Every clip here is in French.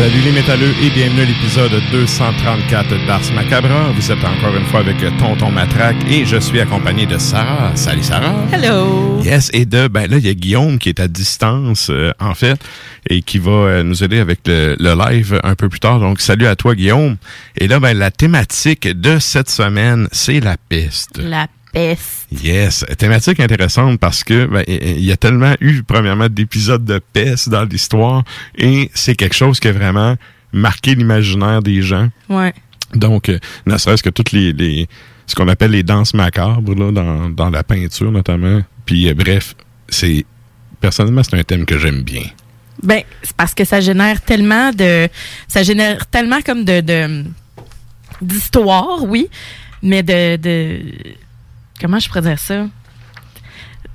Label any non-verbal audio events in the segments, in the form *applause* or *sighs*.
Salut les métalleux et bienvenue à l'épisode 234 d'Ars Macabra. Vous êtes encore une fois avec Tonton Matraque et je suis accompagné de Sarah. Salut Sarah. Hello. Yes, et de, ben là, il y a Guillaume qui est à distance, euh, en fait, et qui va euh, nous aider avec le, le live un peu plus tard. Donc, salut à toi Guillaume. Et là, ben, la thématique de cette semaine, c'est la peste. La peste. Yes, thématique intéressante parce que ben, il y a tellement eu premièrement d'épisodes de peste dans l'histoire et c'est quelque chose qui a vraiment marqué l'imaginaire des gens. Ouais. Donc, euh, ne serait-ce que toutes les, les ce qu'on appelle les danses macabres là, dans, dans la peinture notamment. Puis euh, bref, c'est personnellement c'est un thème que j'aime bien. Ben, c'est parce que ça génère tellement de. Ça génère tellement comme de. de d'histoire, oui, mais de, de. Comment je pourrais dire ça?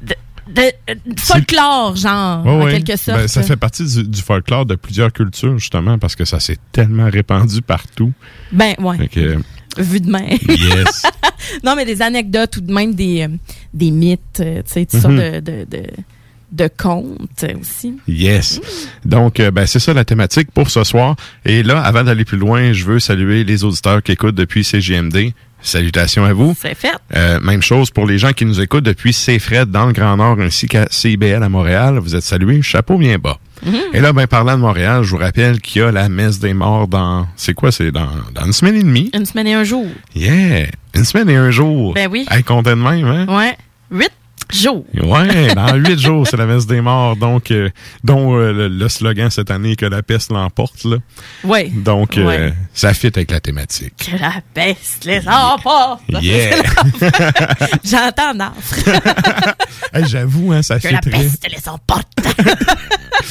De, de- de folklore, genre, en ouais. quelque sorte. Ben, ça fait partie du, du folklore de plusieurs cultures justement parce que ça s'est tellement répandu partout. Ben, ouais. Que, Vu de main. yes. *laughs* non, mais des anecdotes ou de même des, euh, des mythes, euh, tu sais, toutes sortes de, de, de, de contes aussi. Yes. Donc, euh, ben, c'est ça la thématique pour ce soir. Et là, avant d'aller plus loin, je veux saluer les auditeurs qui écoutent depuis CGMD. Salutations à vous. C'est fait. Euh, même chose pour les gens qui nous écoutent depuis CFRED dans le Grand Nord ainsi qu'à CIBL à Montréal. Vous êtes salués. Chapeau bien bas. Et là, ben, parlant de Montréal, je vous rappelle qu'il y a la messe des morts dans, c'est quoi, c'est dans, dans une semaine et demie? Une semaine et un jour. Yeah! Une semaine et un jour. Ben oui. Hey, comptez de même, hein? Ouais. Huit jours. Ouais, *laughs* dans huit jours, c'est la messe des morts, donc euh, dont euh, le, le slogan cette année est que la peste l'emporte. Ouais. Donc, euh, Ouais. ça fit avec la thématique. Que la peste les emporte. Yeah! *laughs* *laughs* J'entends Nafre. Hey, J'avoue, hein, ça Que la peste les emporte.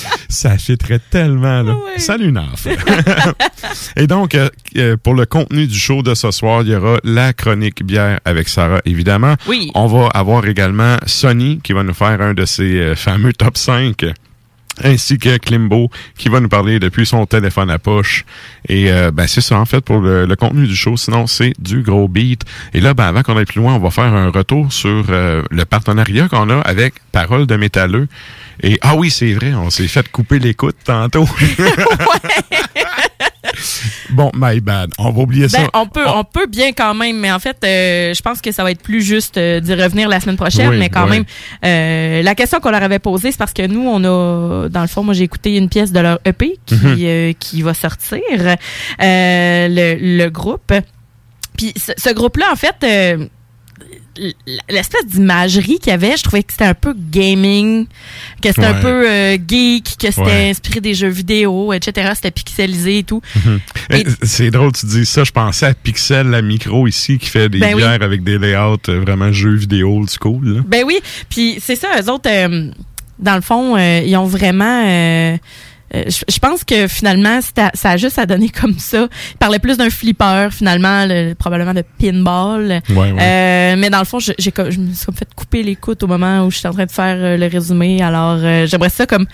*laughs* ça fitterait tellement. Là. Ouais. Salut, Naf! *laughs* Et donc, euh, euh, pour le contenu du show de ce soir, il y aura la chronique bière avec Sarah, évidemment. Oui. On va avoir également Sonny qui va nous faire un de ses euh, fameux top 5 ainsi que Klimbo qui va nous parler depuis son téléphone à poche. Et euh, ben c'est ça en fait pour le, le contenu du show. Sinon, c'est du gros beat. Et là, ben, avant qu'on aille plus loin, on va faire un retour sur euh, le partenariat qu'on a avec Parole de Métalleux. Et ah oui, c'est vrai, on s'est fait couper l'écoute tantôt. *laughs* *laughs* *laughs* bon, my bad. On va oublier ça. Ben, on peut, on peut bien quand même, mais en fait, euh, je pense que ça va être plus juste euh, d'y revenir la semaine prochaine. Oui, mais quand oui. même, euh, la question qu'on leur avait posée, c'est parce que nous, on a, dans le fond, moi, j'ai écouté une pièce de leur EP qui, Mhm. euh, qui va sortir, euh, le, le groupe. Puis ce, ce groupe-là, en fait, euh, l'espèce d'imagerie qu'il y avait, je trouvais que c'était un peu gaming, que c'était un peu euh, geek, que c'était Ouais. inspiré des jeux vidéo, etc. C'était pixelisé et tout. Eh, Et- C'est drôle, tu dis ça. Je pensais à Pixel, la micro ici, qui fait des Ben oui. bières avec des layouts euh, vraiment jeux vidéo old school. Là. Ben oui, puis c'est ça, eux autres, euh, dans le fond, ils ont vraiment... euh, je je pense que finalement, ça a juste à donner comme ça. Ils parlaient plus d'un flipper, finalement, le- probablement de pinball. Ouais, ouais. Euh, mais dans le fond, je, j'ai comme- je me suis fait couper l'écoute au moment où je suis en train de faire euh, le résumé. Alors, euh, j'aimerais ça comme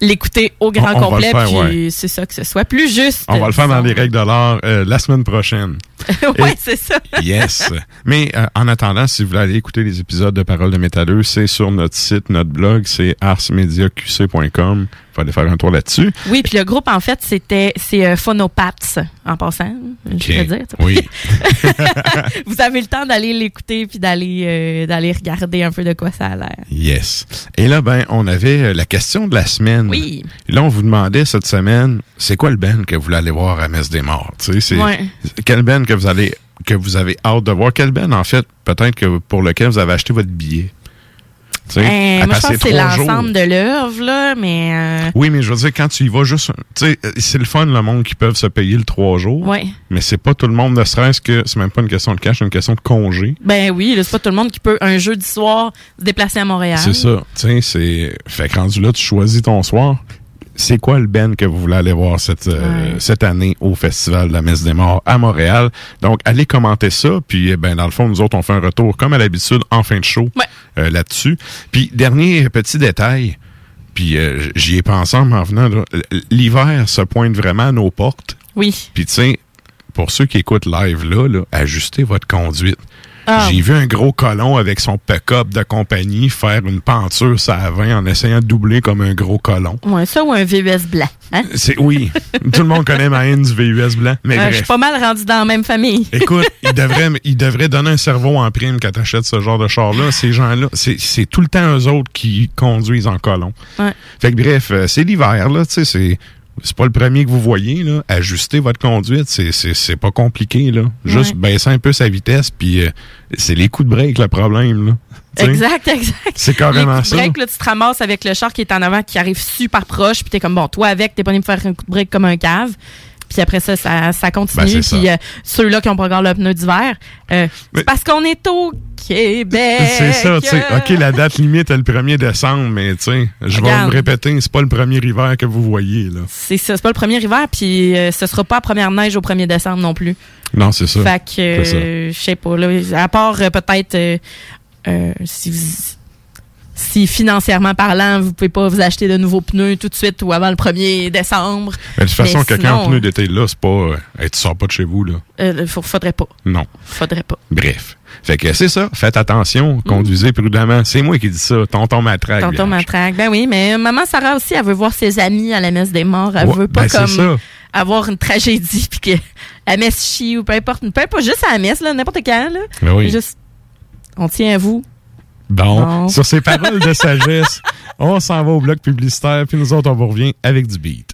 l'écouter au grand On- on va complet, faire, puis c'est ça, que ce soit plus juste. On va le faire dans les règles de l'art euh, la semaine prochaine. *laughs* Et- c'est ça. *laughs* Yes. Mais euh, en attendant, si vous voulez aller écouter les épisodes de Paroles de métalleux, c'est sur notre site, notre blog, c'est arsmediaqc.com. Faut aller faire un tour là-dessus. Oui, puis le groupe, en fait, c'était c'est euh, en passant, je Ok. dire. Oui. *laughs* Vous avez le temps d'aller l'écouter puis d'aller euh, d'aller regarder un peu de quoi ça a l'air. Yes. Et là, ben, on avait la question de la semaine. Oui. Et là, on vous demandait cette semaine, c'est quoi le band que vous voulez aller voir à Messe des Morts? Tu sais, c'est Ouais. quel band que vous allez que vous avez hâte de voir? Quel band, en fait, peut-être que pour lequel vous avez acheté votre billet? Tu sais, Euh, moi, je pense que c'est l'ensemble de l'œuvre, là, mais euh, Oui, mais je veux dire, quand tu y vas juste, tu sais, euh, c'est le fun, le monde qui peuvent se payer le trois jours. ouais. Mais c'est pas tout le monde, ne serait-ce que, c'est même pas une question de cash, c'est une question de congé. Ben oui, c'est pas tout le monde qui peut un jeudi soir se déplacer à Montréal. C'est ça. Tu sais, c'est, fait que rendu là, tu choisis ton soir. C'est quoi le Ben que vous voulez aller voir cette, euh, Ouais. cette année au Festival de la Messe des Morts à Montréal? Donc, allez commenter ça. Puis, eh ben, dans le fond, nous autres, on fait un retour, comme à l'habitude, en fin de show Ouais. euh, là-dessus. Puis, dernier petit détail, puis euh, j'y ai pensé en m'en venant, l'hiver se pointe vraiment à nos portes. Oui. Puis, tu sais, pour ceux qui écoutent live là, là ajustez votre conduite. Ah, J'ai vu un gros colon avec son pick-up de compagnie faire une penture ça à 20 en essayant de doubler comme un gros colon. ouais, ça ou un VUS blanc. Hein? C'est oui, *laughs* tout le monde connaît ma haine du VUS blanc, mais Euh, je suis pas mal rendu dans la même famille. *laughs* Écoute, il devrait, il devrait donner un cerveau en prime quand t'achètes ce genre de char-là. Ces gens-là, c'est c'est tout le temps eux autres qui conduisent en colon. Ouais. Fait que bref, euh, c'est l'hiver, là, tu sais, c'est... C'est pas le premier que vous voyez, là. Ajuster votre conduite, c'est, c'est, c'est pas compliqué, là. Juste Ouais. baisser un peu sa vitesse, puis euh, c'est les coups de break le problème, là. Exact, exact. C'est Les carrément coups de ça. break, là, tu te ramasses avec le char qui est en avant, qui arrive super proche, puis t'es comme, bon, toi avec, t'es pas venu me faire un coup de break comme un cave. Puis après ça, ça, ça continue. Ben, puis euh, ceux-là qui ont pas encore le pneu d'hiver, euh, Mais- parce qu'on est au Québec. C'est ça, tu sais. OK, la date limite est le 1er décembre, mais tu sais, je vais me répéter, c'est pas le premier hiver que vous voyez, là. C'est ça, c'est pas le premier hiver, puis euh, ce sera pas la première neige au 1er décembre non plus. Non, c'est ça. Fait que, euh, je sais pas, là, à part euh, peut-être si vous- si financièrement parlant, vous pouvez pas vous acheter de nouveaux pneus tout de suite ou avant le 1er décembre, Mais de toute façon, quelqu'un en pneu d'été là, c'est pas. euh, hey, tu sors pas de chez vous, là. euh, faudrait pas. Non. Faudrait pas. Bref. Fait que c'est ça. Faites attention. Conduisez prudemment. C'est moi qui dis ça. Tonton Matraque. Tonton. Matraque. Ben oui, mais maman Sarah aussi, elle veut voir ses amis à la messe des morts. Elle Ouais, veut pas ben, comme ça. avoir une tragédie *laughs* puis que la messe chie ou peu importe. Peu importe, juste à la messe, là, n'importe quand, là. Ben oui. Juste, on tient à vous. Bon, sur ces paroles de sagesse, *laughs* on s'en va au bloc publicitaire, puis nous autres, on vous revient avec du beat.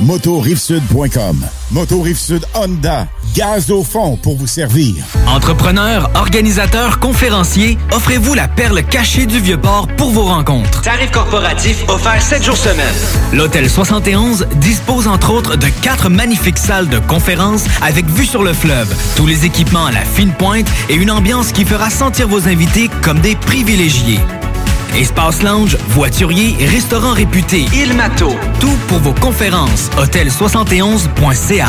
motorivesud.com. Moto Rive Sud Honda, gaz au fond pour vous servir. Entrepreneurs, organisateurs, conférenciers, offrez-vous la perle cachée du Vieux-Port pour vos rencontres. Tarif corporatif offert 7 jours semaine. L'Hôtel 71 dispose entre autres de quatre magnifiques salles de conférences avec vue sur le fleuve, tous les équipements à la fine pointe et une ambiance qui fera sentir vos invités comme des privilégiés. Espace lounge, voiturier, restaurant réputé, Il Mato. Tout pour vos conférences. Hôtel71.ca.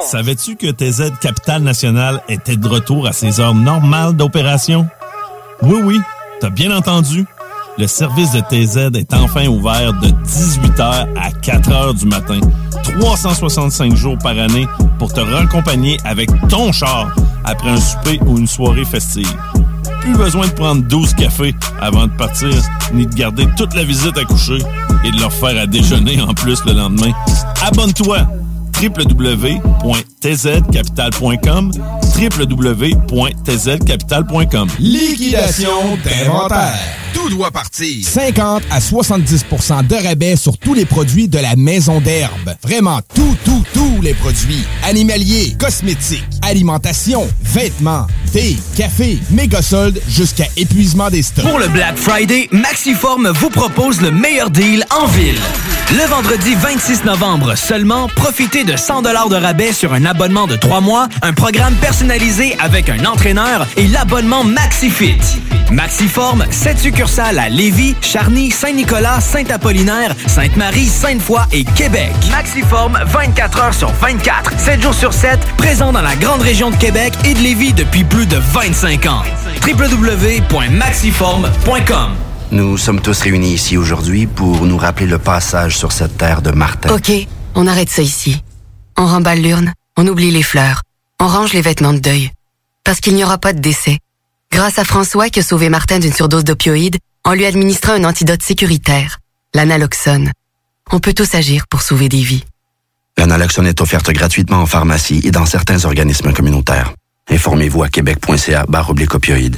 Savais-tu que TZ Capital National était de retour à ses heures normales d'opération? Oui, oui, t'as bien entendu. Le service de TZ est enfin ouvert de 18h à 4h du matin, 365 jours par année pour te raccompagner avec ton char après un souper ou une soirée festive. Plus besoin de prendre 12 cafés avant de partir, ni de garder toute la visite à coucher et de leur faire à déjeuner en plus le lendemain. Abonne-toi www.tzcapital.com www.tzcapital.com Liquidation d'inventaire. Tout doit partir. 50 à 70% de rabais sur tous les produits de la maison d'herbe. Vraiment tout, tout, tous les produits. Animaliers, cosmétiques, alimentation, vêtements, thé, café, méga soldes jusqu'à épuisement des stocks. Pour le Black Friday, Maxiform vous propose le meilleur deal en ville. Le vendredi 26 novembre seulement, profitez de 100 de rabais sur un abonnement de 3 mois, un programme personnalisé avec un entraîneur et l'abonnement MaxiFit. Maxiform, 7 succursales à Lévis, Charny, Saint-Nicolas, Saint-Apollinaire, Sainte-Marie, Sainte-Foy et Québec. Maxiform, 24 heures sur 24, 7 jours sur 7, présent dans la grande région de Québec et de Lévis depuis plus de 25 ans. www.maxiform.com Nous sommes tous réunis ici aujourd'hui pour nous rappeler le passage sur cette terre de Martin. OK, on arrête ça ici. On remballe l'urne, on oublie les fleurs, on range les vêtements de deuil. Parce qu'il n'y aura pas de décès. Grâce à François qui a sauvé Martin d'une surdose d'opioïdes en lui administrant un antidote sécuritaire, l'analoxone. On peut tous agir pour sauver des vies. L'analoxone est offerte gratuitement en pharmacie et dans certains organismes communautaires. Informez-vous à québec.ca barre opioïdes.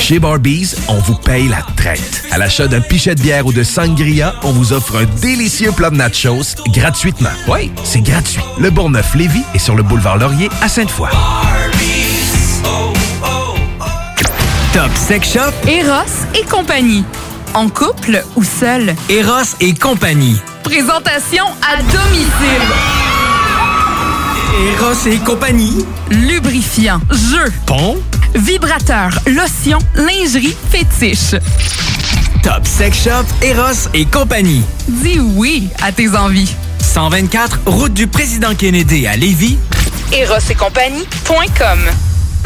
Chez Barbies, on vous paye la traite. À l'achat d'un pichet de bière ou de sangria, on vous offre un délicieux plat de nachos gratuitement. Oui, c'est gratuit. Le Bourgneuf-Lévis est sur le boulevard Laurier à Sainte-Foy. Top Sex Shop, Eros et compagnie. En couple ou seul. Eros et compagnie. Présentation à domicile. Eros et compagnie. Lubrifiant, jeu, Pont. Vibrateur, lotion, lingerie, fétiche. Top Sex Shop, Eros et compagnie. Dis oui à tes envies. 124, route du président Kennedy à Lévis. Eros et compagnie.com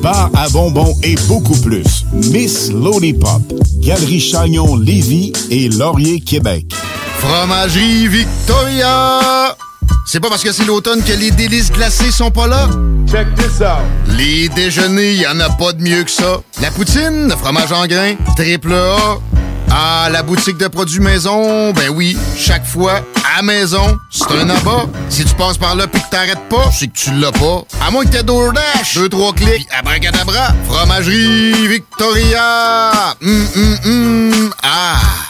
bar à bonbons et beaucoup plus. Miss Lollipop, Galerie Chagnon Lévis et Laurier Québec. Fromagerie Victoria! C'est pas parce que c'est l'automne que les délices glacées sont pas là? Check this out! Les déjeuners, y en a pas de mieux que ça. La poutine, le fromage en grains, triple A. Ah, la boutique de produits maison, ben oui, chaque fois, à maison, c'est un abat. Si tu passes par là pis que t'arrêtes pas, c'est que tu l'as pas. À moins que t'aies DoorDash, deux, trois clics, abracadabra, fromagerie Victoria, hum, hum, hum, ah...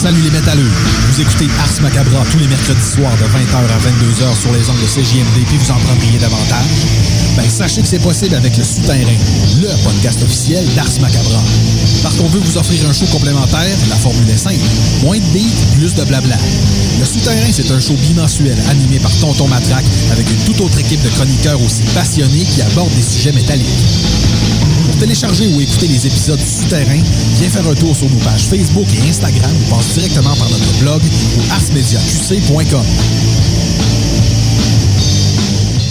Salut les métalleux. Vous écoutez Ars Macabra tous les mercredis soirs de 20h à 22h sur les ondes de CJMD puis vous en prendriez davantage? Ben, sachez que c'est possible avec le Souterrain, le podcast officiel d'Ars Macabra. Parce qu'on veut vous offrir un show complémentaire, la formule est simple. Moins de beats, plus de blabla. Le Souterrain, c'est un show bimensuel animé par Tonton Matraque avec une toute autre équipe de chroniqueurs aussi passionnés qui abordent des sujets métalliques. Télécharger ou écouter les épisodes du Souterrain, viens faire un tour sur nos pages Facebook et Instagram ou passe directement par notre blog au arsmediaqc.com.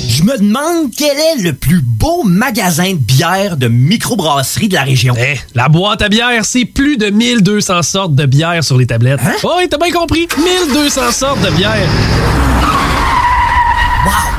Je me demande quel est le plus beau magasin de bière de microbrasserie de la région. Eh, la boîte à bière, c'est plus de 1200 sortes de bière sur les tablettes. Hein? Oh, oui, t'as bien compris. 1200 sortes de bière. Wow!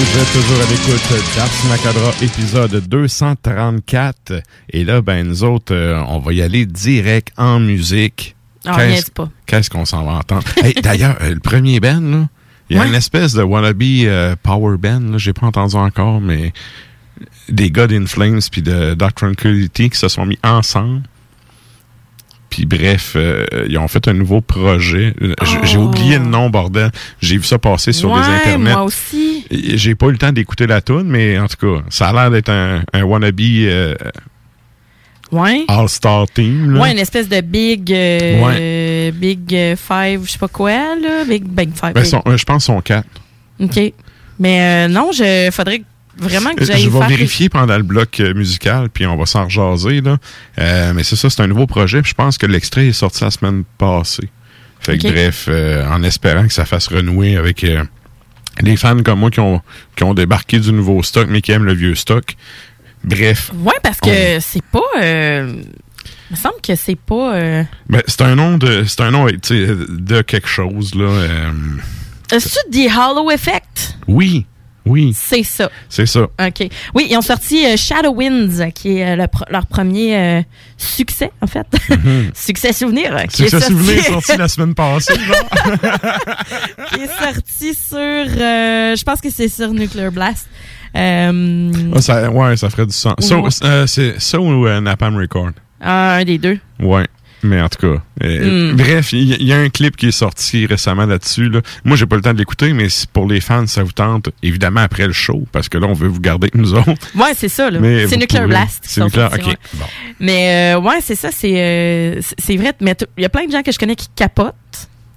Vous êtes toujours à l'écoute d'Ars Macadra, épisode 234. Et là, ben, nous autres, euh, on va y aller direct en musique. Ah, Qu'est-ce- pas. Qu'est-ce qu'on s'en va entendre? *laughs* Hey, D'ailleurs, euh, le premier band, là, il y a Ouais. une espèce de wannabe euh, power band, là, j'ai pas entendu encore, mais des God in Flames puis de Dark Tranquility qui se sont mis ensemble. Puis bref, euh, ils ont fait un nouveau projet. J'ai Oh. oublié le nom, bordel. J'ai vu ça passer sur les Ouais, internets. moi aussi. J'ai pas eu le temps d'écouter la tune, mais en tout cas, ça a l'air d'être un, un wannabe euh, Ouais. all-star team. là. Ouais, une espèce de big, euh, big euh, five, je sais pas quoi, là. Big Bang Five. Ben, son- je pense son 4. OK. Mais euh, non, je faudrait vraiment que j'aille Je vais faire... vérifier pendant le bloc musical, puis on va s'en rejaser. Là. Mais c'est ça, c'est un nouveau projet. puis je pense que l'extrait est sorti la semaine passée. Fait que bref, euh, en espérant que ça fasse renouer avec euh, les fans comme moi qui ont, qui ont débarqué du nouveau stock, mais qui aiment le vieux stock. Bref. Ouais, parce que c'est pas... euh, Il me semble que c'est pas... euh, Ben, c'est un nom de. C'est un nom tu de quelque chose, là. euh, Est-ce que The Hollow Effect? oui, oui. C'est ça. C'est ça. OK. Oui, ils ont sorti euh, Shadow Winds, qui est euh, le leur premier euh, succès, en fait. *laughs* succès souvenir. euh, qui C'est est sorti, la semaine passée, *laughs* qui est sorti sur... euh, je pense que c'est sur Nuclear Blast. Ah, ça, ouais, ça ferait du sens. Ça, c'est ça ou Napalm Record? un des deux. Ouais. Mais en tout cas, euh, Hmm. bref, il y, a un clip qui est sorti récemment là-dessus. Là. Moi, j'ai pas le temps de l'écouter, mais si pour les fans, ça vous tente, évidemment après le show, parce que là, on veut vous garder avec nous autres. Ouais, c'est ça. C'est Nuclear pouvez- Blast. C'est Nuclear, ok. ouais. Bon. Mais euh, ouais, c'est ça. C'est euh, c'est- vrai. Mais il y a plein de gens que je connais qui capotent.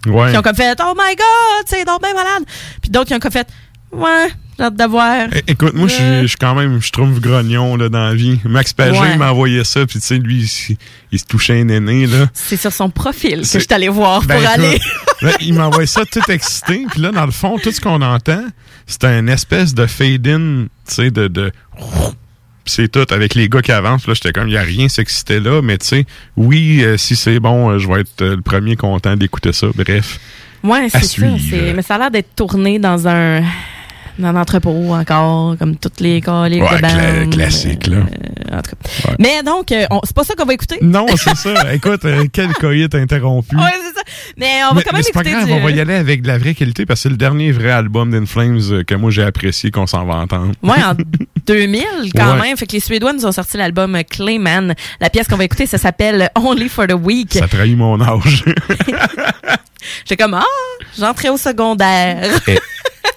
Ouais. Qui ont comme fait Oh my god, c'est donc bien malade. Puis d'autres qui ont comme fait Ouais, j'ai hâte de voir. Écoute, moi, je suis- quand même, je trouve grognon là, dans la vie. Max Pagé Ouais. m'a envoyé ça, puis tu sais, lui, il, se touchait un aîné, là. C'est sur son profil que je suis allée voir Ben, pour écoute, aller. ben, il m'envoie ça tout excité, puis là, dans le fond, tout ce qu'on entend, c'est un espèce de fade-in, tu sais, de... c'est tout, avec les gars qui avancent, là, j'étais comme, il n'y a rien s'excitait là, mais tu sais, oui, euh, si c'est bon, euh, je vais être euh, le premier content d'écouter ça, bref. Ouais, c'est ça. Mais ça a l'air d'être tourné dans un dans l'entrepôt encore, comme toutes les caliques Ouais, de cla- bande. classique, là. Euh, en tout cas. Mais donc, euh, c'est pas ça qu'on va écouter? Non, c'est ça. *laughs* Écoute, euh, quel coït interrompu. Ouais, c'est ça. Mais on va mais, quand même c'est pas écouter grave, du- on va y aller avec de la vraie qualité parce que c'est le dernier vrai album d'In Flames euh, que moi j'ai apprécié qu'on s'en va entendre. Ouais, en *laughs* 2000 quand même. Fait que les Suédois nous ont sorti l'album Clayman. La pièce qu'on va écouter, ça s'appelle Only for the Week. Ça trahit mon âge. *laughs* J'étais comme, ah, j'entrais au secondaire.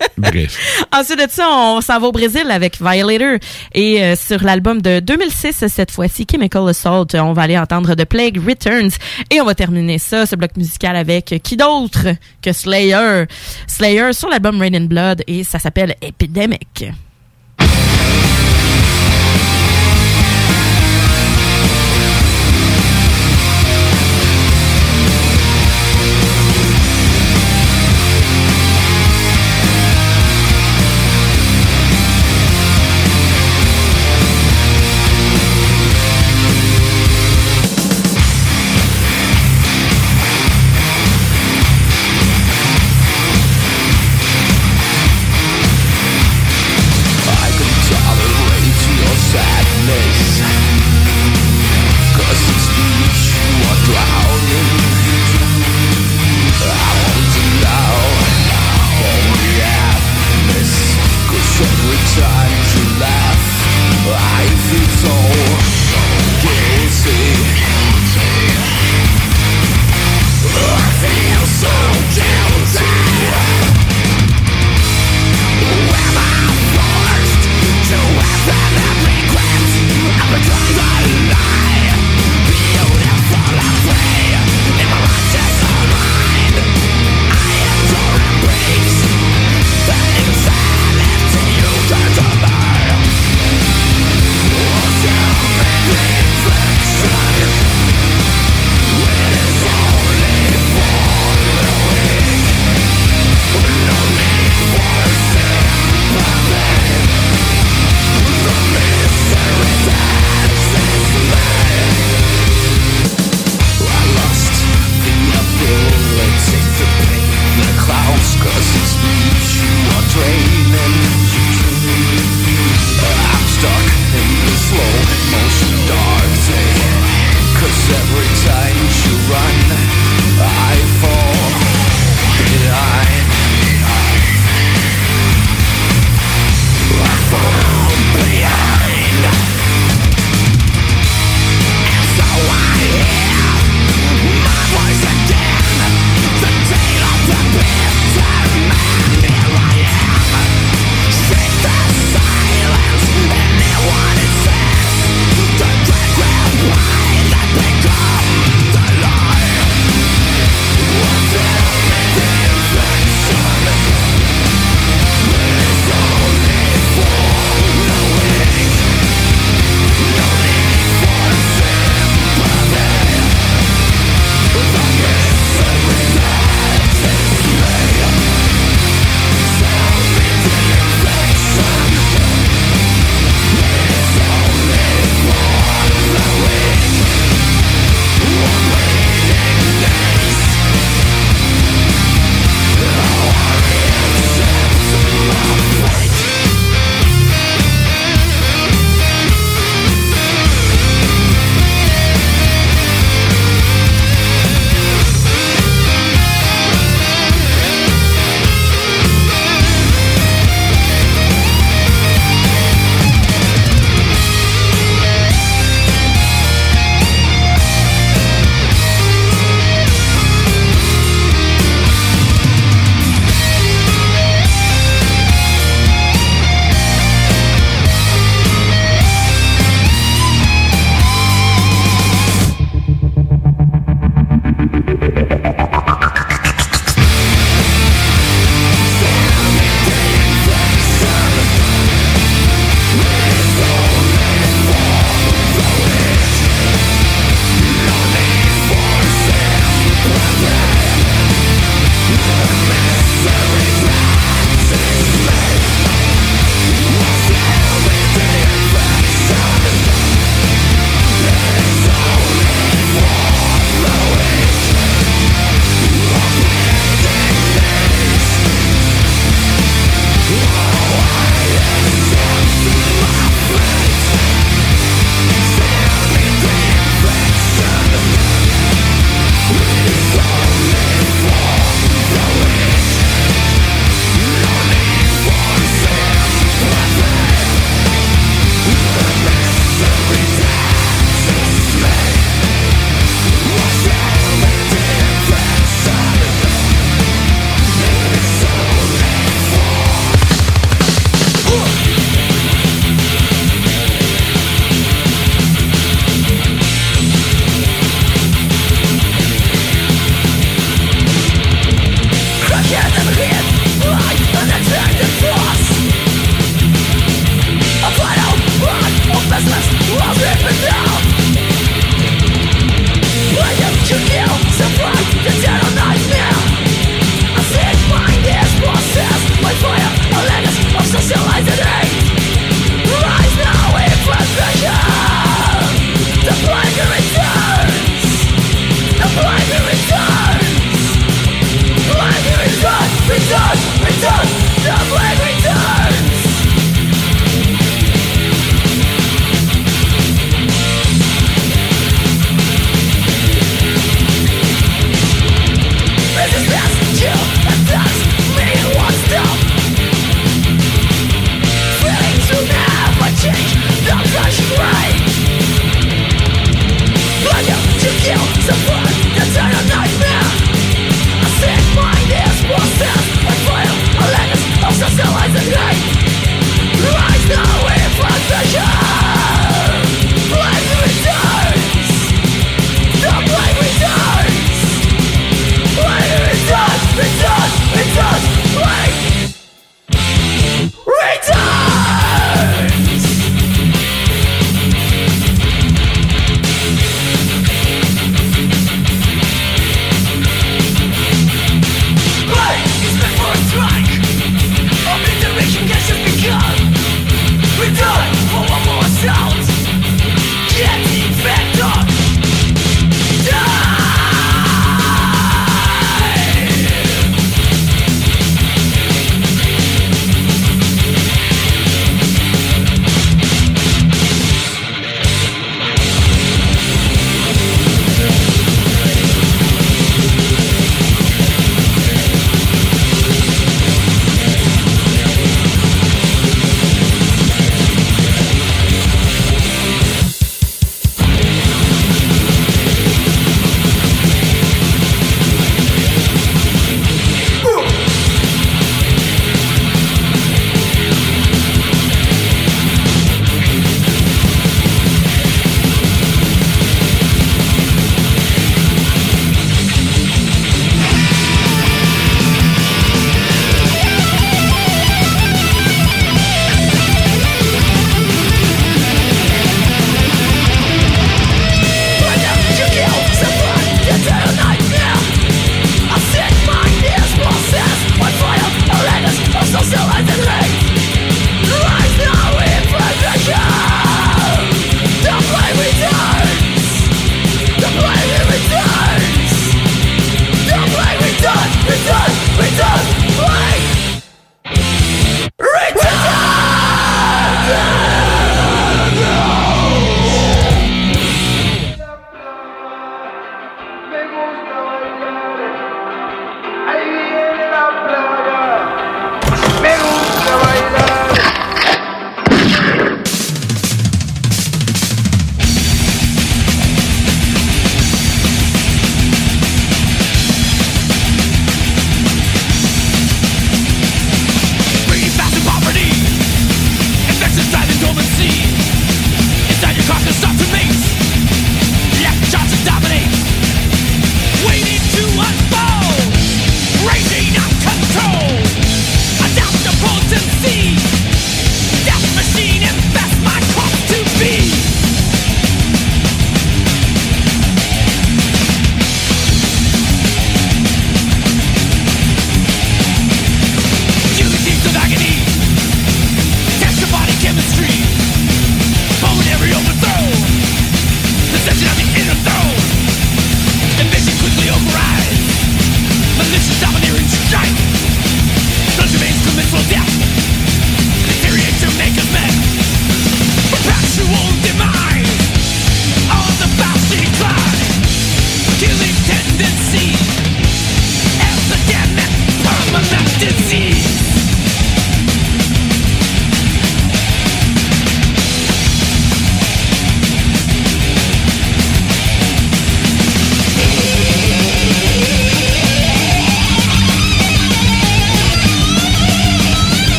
*laughs* Ensuite de ça, on s'en va au Brésil avec Violator. Et euh, sur l'album de 2006, cette fois-ci, Chemical Assault, on va aller entendre The Plague Returns. Et on va terminer ça, ce bloc musical, avec qui d'autre que Slayer? Slayer sur l'album Rain and Blood et ça s'appelle Epidemic.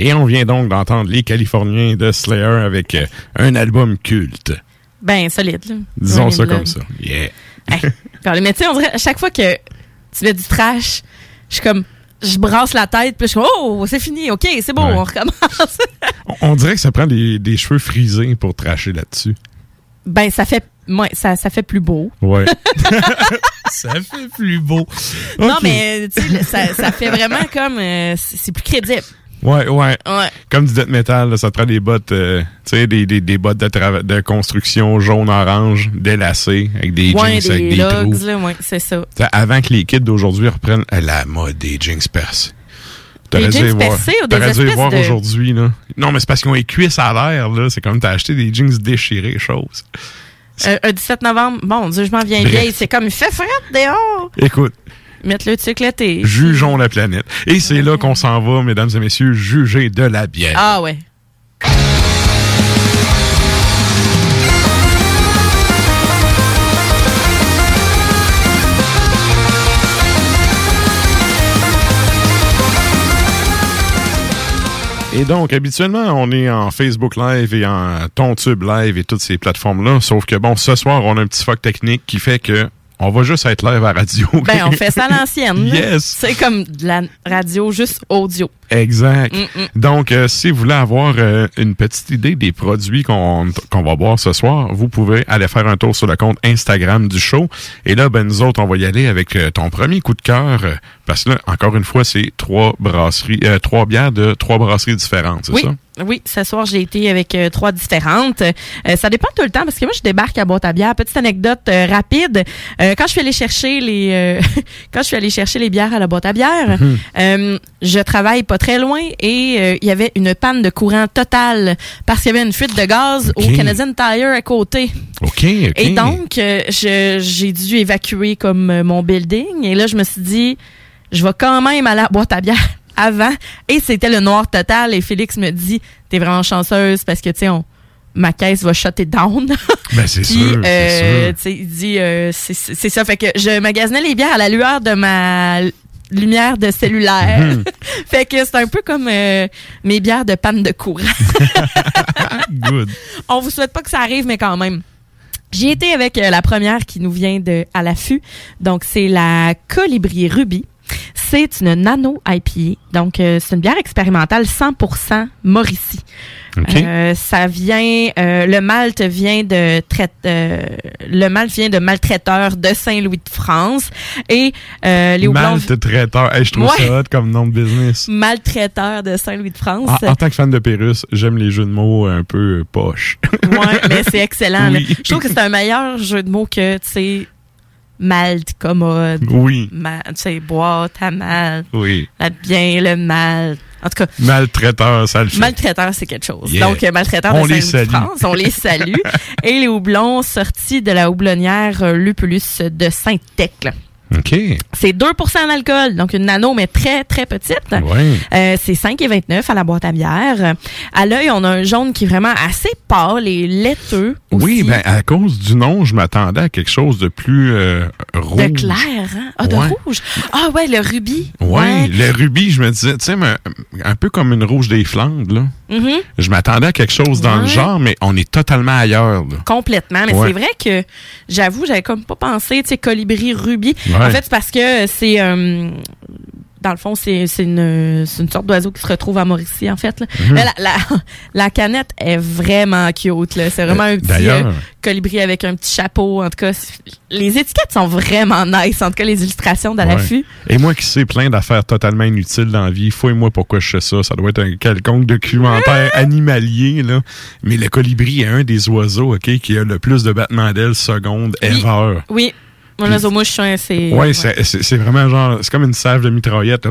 Et on vient donc d'entendre les Californiens de Slayer avec euh, un album culte. Ben, solide, là. Disons Running ça Blood. comme ça. Yeah. *laughs* Hey, mais tu sais, on dirait, à chaque fois que tu mets du trash, je suis comme, je brasse la tête, puis je suis comme, oh, c'est fini, ok, c'est bon, Ouais. on recommence. *laughs* On dirait que ça prend des, des cheveux frisés pour tracher là-dessus. ben, ça fait, ouais, ça, ça fait plus beau. Ouais. *laughs* ça fait plus beau. Non, mais, tu sais, ça, ça fait vraiment comme, euh, c'est plus crédible. Ouais, ouais. Ouais. Comme du death metal, là, ça te prend des bottes, euh, tu sais, des, des, des bottes de, de construction jaune-orange, délacées, avec des ouais, jeans avec des logs, trous. là, ouais, c'est ça. T'sais, avant que les kids d'aujourd'hui reprennent euh, la mode des jeans percés. T'aurais dû les voir, t'aurais dû voir de- aujourd'hui, là. Non, mais c'est parce qu'ils ont les cuisses à l'air, là. C'est comme t'as acheté des jeans déchirés, chose. Euh, un 17 novembre, bon Dieu, je m'en viens Bref. vieille. C'est comme, il fait frais dehors. Écoute, Mettre le tuc l'été. jugeons la planète. Et c'est là qu'on s'en va, mesdames et messieurs, juger de la bière. Ah ouais. Et donc, habituellement, on est en Facebook Live et en TonTube Live et toutes ces plateformes-là. Sauf que, bon, ce soir, on a un petit fuck technique qui fait que on va juste être live à radio. Ben, on fait ça à l'ancienne. *laughs* Yes. C'est comme de la radio juste audio. Exact. Mm, mm. Donc, euh, si vous voulez avoir euh, une petite idée des produits qu'on va boire ce soir, vous pouvez aller faire un tour sur le compte Instagram du show. Et là, ben nous autres, on va y aller avec euh, ton premier coup de cœur. parce que là, encore une fois, c'est trois brasseries, trois bières de trois brasseries différentes, c'est Oui. ça? Oui, ce soir, j'ai été avec euh, trois différentes. Euh, ça dépend tout le temps parce que moi, je débarque à boîte à bière. Petite anecdote euh, rapide. Quand je suis allée chercher les *laughs* quand je suis allée chercher les bières à la boîte à bière, Mhm. euh, je travaille pas très loin et euh, il y avait une panne de courant totale parce qu'il y avait une fuite de gaz au Canadian Tire à côté. OK, OK. Et donc, euh, j'ai dû évacuer comme euh, mon building. Et là, je me suis dit, je vais quand même aller à la boîte à bière *laughs* avant. Et c'était le noir total. Et Félix me dit, t'es vraiment chanceuse parce que, tu sais, on- ma caisse va shutter down. *laughs* Ben, c'est sûr, euh, il dit, euh, c'est c'est ça. Fait que je magasinais les bières à la lueur de ma lumière de cellulaire. Mhm. *laughs* fait que c'est un peu comme euh, mes bières de panne de courant. *laughs* Good. On vous souhaite pas que ça arrive, mais quand même. J'ai été avec euh, la première qui nous vient de à l'affût. Donc, c'est la Colibri Ruby. C'est une nano IPA. Donc, euh, c'est une bière expérimentale 100% Mauricie. OK. Euh, ça vient, euh, le malt vient de traite, euh, le malt vient de maltraiteur de Saint-Louis de France et euh, les Malte traiteur. Hey, je trouve Ouais. ça hot comme nom de business. maltraiteur de Saint-Louis de France. En, en tant que fan de Pérus, j'aime les jeux de mots un peu poches. Ouais, mais c'est excellent. *laughs* Oui. Je trouve que c'est un meilleur jeu de mots que, tu sais, malte, commode. Oui. Ma- tu sais, boîte à malte. Oui. La bien, le mal. En tout cas, Maltraiteur, ça le fait. maltraiteur, c'est quelque chose. Yeah. Donc, maltraiteur On de les salue. France, on les *laughs* salue. Et les houblons sortis de la houblonnière euh, Lupulus de Saint-Tecle. OK. C'est 2% d'alcool, donc une nano, mais très, très petite. Ouais. Euh, c'est 5,29 à la boîte à bière. À l'œil, on a un jaune qui est vraiment assez pâle et laiteux. Oui, ben à cause du nom, je m'attendais à quelque chose de plus euh, rouge. De clair, hein? Ah, de Ouais. rouge. Ah ouais, le rubis. Ouais, le rubis, je me disais, tu sais, un peu comme une rouge des Flandres, là. Mhm. Je m'attendais à quelque chose dans le genre, mais on est totalement ailleurs, là. Complètement, mais c'est vrai que j'avoue, j'avais comme pas pensé, tu sais, colibri rubis. Ouais. En fait, c'est parce que c'est euh, dans le fond, c'est une, une sorte d'oiseau qui se retrouve à Mauricie, en fait. là. Mhm. La, la, *laughs* la canette est vraiment cute. là. C'est vraiment Euh, un petit euh, colibri avec un petit chapeau. En tout cas, les étiquettes sont vraiment nice. En tout cas, les illustrations de Ouais. l'affût. Et moi qui sais plein d'affaires totalement inutiles dans la vie, fouille-moi pourquoi je sais ça. Ça doit être un quelconque documentaire *laughs* animalier, là. Mais le colibri est un des oiseaux, OK, qui a le plus de battements d'ailes secondes ever. Oui. Mon oiseau mouche, hein, c'est. Ouais, c'est- c'est c'est vraiment genre, c'est comme une salve de mitraillette, là.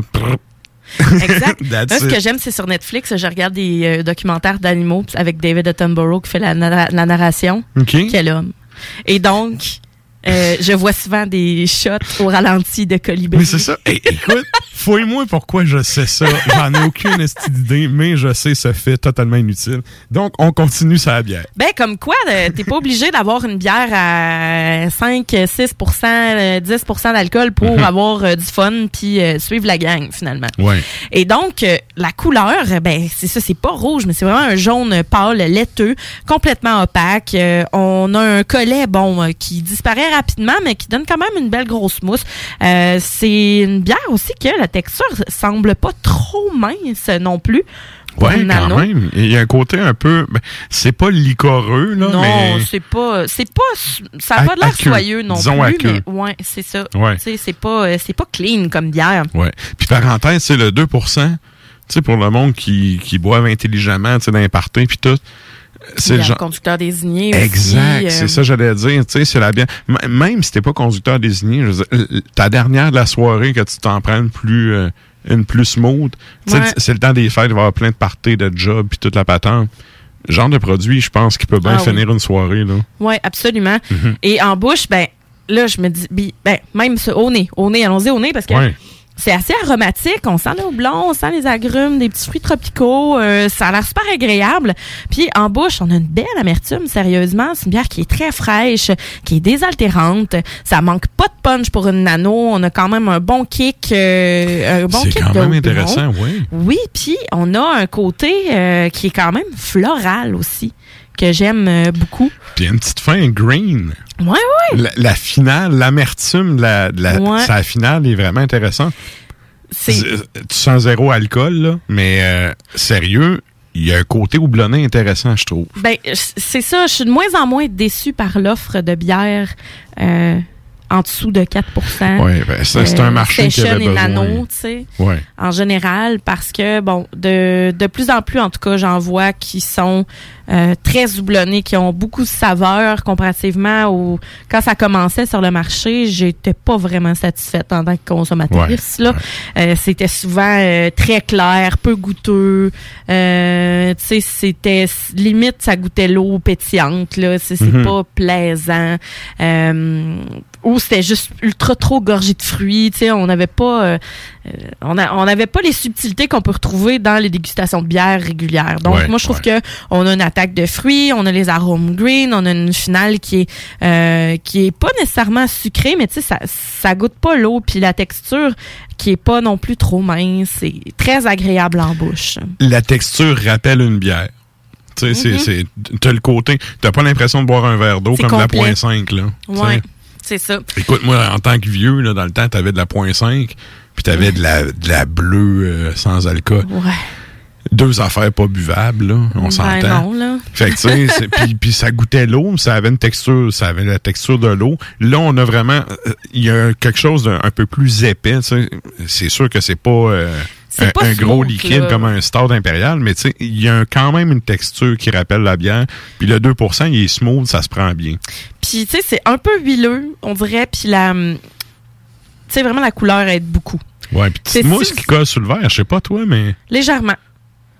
Exact. *laughs* Moi, ce que j'aime, c'est sur Netflix, je regarde des euh, documentaires d'animaux avec David Attenborough qui fait la, la narration. OK. Quel homme. Et donc, Euh, je vois souvent des shots au ralenti de colibri. Mais c'est ça. Hey, écoute, fouille-moi pourquoi je sais ça. J'en ai aucune d'idée, mais je sais ce fait totalement inutile. Donc, on continue sa bière. Ben, comme quoi, euh, t'es pas obligé d'avoir une bière à 5, 6 euh, 10 d'alcool pour Mhm. avoir euh, du fun puis suivre la gang, finalement. Ouais. Et donc, la couleur, ben, c'est ça, c'est pas rouge, mais c'est vraiment un jaune pâle, laiteux, complètement opaque. On a un collet, bon, qui disparaît rapidement, mais qui donne quand même une belle grosse mousse. Euh, c'est une bière aussi que la texture semble pas trop mince non plus. une quand même. Il y a un côté un peu. ben, c'est pas licoreux, là, Non, mais. c'est pas, c'est pas, ça a pas de l'air soyeux non Disons plus, mais ouais, c'est ça. Ouais. C'est pas, euh, c'est pas clean comme bière. Ouais. Puis parenthèse, c'est le 2 tu sais, pour le monde qui, qui boivent intelligemment, tu sais, parties, puis tout. C'est le genre. conducteur désigné aussi, Exact, euh, c'est ça que j'allais dire. Tu sais, c'est la bière. M- Même si t'es pas conducteur désigné, je veux dire, l- l- ta dernière de la soirée, que tu t'en prends une plus, euh, une plus smooth, Ouais. c'est le temps des fêtes, il va y avoir plein de parties, de jobs, puis toute la patente. Genre de produit, je pense qu'il peut bien Ah oui. finir une soirée, là. Oui, absolument. Mhm. Et en bouche, ben là, je me dis, ben, même ce- au nez, au nez, allons-y au nez, parce que Ouais. C'est assez aromatique. On sent le houblon, on sent les agrumes, des petits fruits tropicaux. euh, ça a l'air super agréable. Puis en bouche, on a une belle amertume, sérieusement. C'est une bière qui est très fraîche, qui est désaltérante. Ça manque pas de punch pour une nano. On a quand même un bon kick, euh, un bon c'est kick quand de même houblon. intéressant, oui. Oui, puis on a un côté euh, qui est quand même floral aussi, que j'aime beaucoup. Puis une petite fin green. Ouais, ouais. La, la finale, l'amertume de la, de la, Ouais. sa finale est vraiment intéressante. Tu sens zéro alcool, là, mais euh, sérieux, il y a un côté houblonné intéressant, je trouve. Ben, c'est ça. Je suis de moins en moins déçue par l'offre de bière euh, en dessous de 4% Ouais, ben, ça, c'est un marché qui avait et besoin. nano, tu sais. Ouais. En général, parce que, bon, de, de plus en plus, en tout cas, j'en vois qui sont euh, très houblonnés, qui ont beaucoup de saveur comparativement au... Quand ça commençait sur le marché, j'étais pas vraiment satisfaite en tant que consommatrice. Ouais, là. Euh, c'était souvent euh, très clair, peu goûteux. Euh, tu sais, c'était... Limite, ça goûtait l'eau pétillante, là. C'est c'est Mhm. pas plaisant. Euh, ou c'était juste ultra trop gorgé de fruits. Tu sais, on n'avait pas... euh, on n'avait pas les subtilités qu'on peut retrouver dans les dégustations de bière régulières. Donc, Ouais, moi, je trouve que on a une attaque de fruits, on a les arômes green, on a une finale qui est euh, qui est pas nécessairement sucrée, mais tu sais, ça, ça goûte pas l'eau, puis la texture qui est pas non plus trop mince, c'est très agréable en bouche. La texture rappelle une bière. Tu sais, c'est- Mhm. c'est, t'as le côté, t'as pas l'impression de boire un verre d'eau comme de la complet. point 5, là. Tu. Ouais, c'est ça. Écoute, moi, en tant que vieux, là, dans le temps, t'avais de la point 5, puis t'avais de la, de la bleue euh, sans alcool. Ouais. Deux affaires pas buvables, là, on Ben s'entend. non, là. Fait que, tu sais, c'est- *laughs* puis, puis ça goûtait l'eau, ça avait une texture, ça avait la texture de l'eau. Là, on a vraiment, euh, il y a quelque chose d'un un peu plus épais. C'est sûr que c'est pas, euh, un, pas un gros liquide là. comme un Stout impérial, mais tu sais, il y a un- quand même une texture qui rappelle la bière. Puis le 2%, il est smooth, ça se prend bien. Puis tu sais, c'est un peu huileux, on dirait, puis la hum, tu sais vraiment la couleur aide beaucoup. Ouais, puis petite mousse qui colle sur le verre, je sais pas toi, mais Légèrement.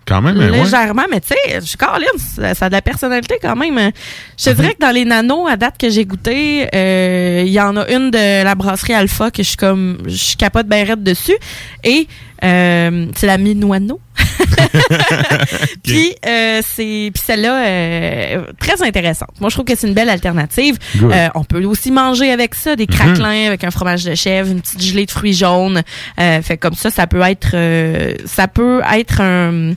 quand même, euh, ouais. Légèrement, mais tu sais, je Caroline, ça, ça a de la personnalité quand même. Je te dirais que dans les nanos, à date que j'ai goûté, euh, il y en a une de la brasserie Alpha que je suis comme, je capote bien raide dessus. Et euh, c'est la Minoano. *laughs* Puis euh, c'est puis celle-là euh, très intéressante. Moi je trouve que c'est une belle alternative. Euh, on peut aussi manger avec ça des craquelins avec un fromage de chèvre, une petite gelée de fruits jaunes. Fait comme ça ça peut être ça peut être un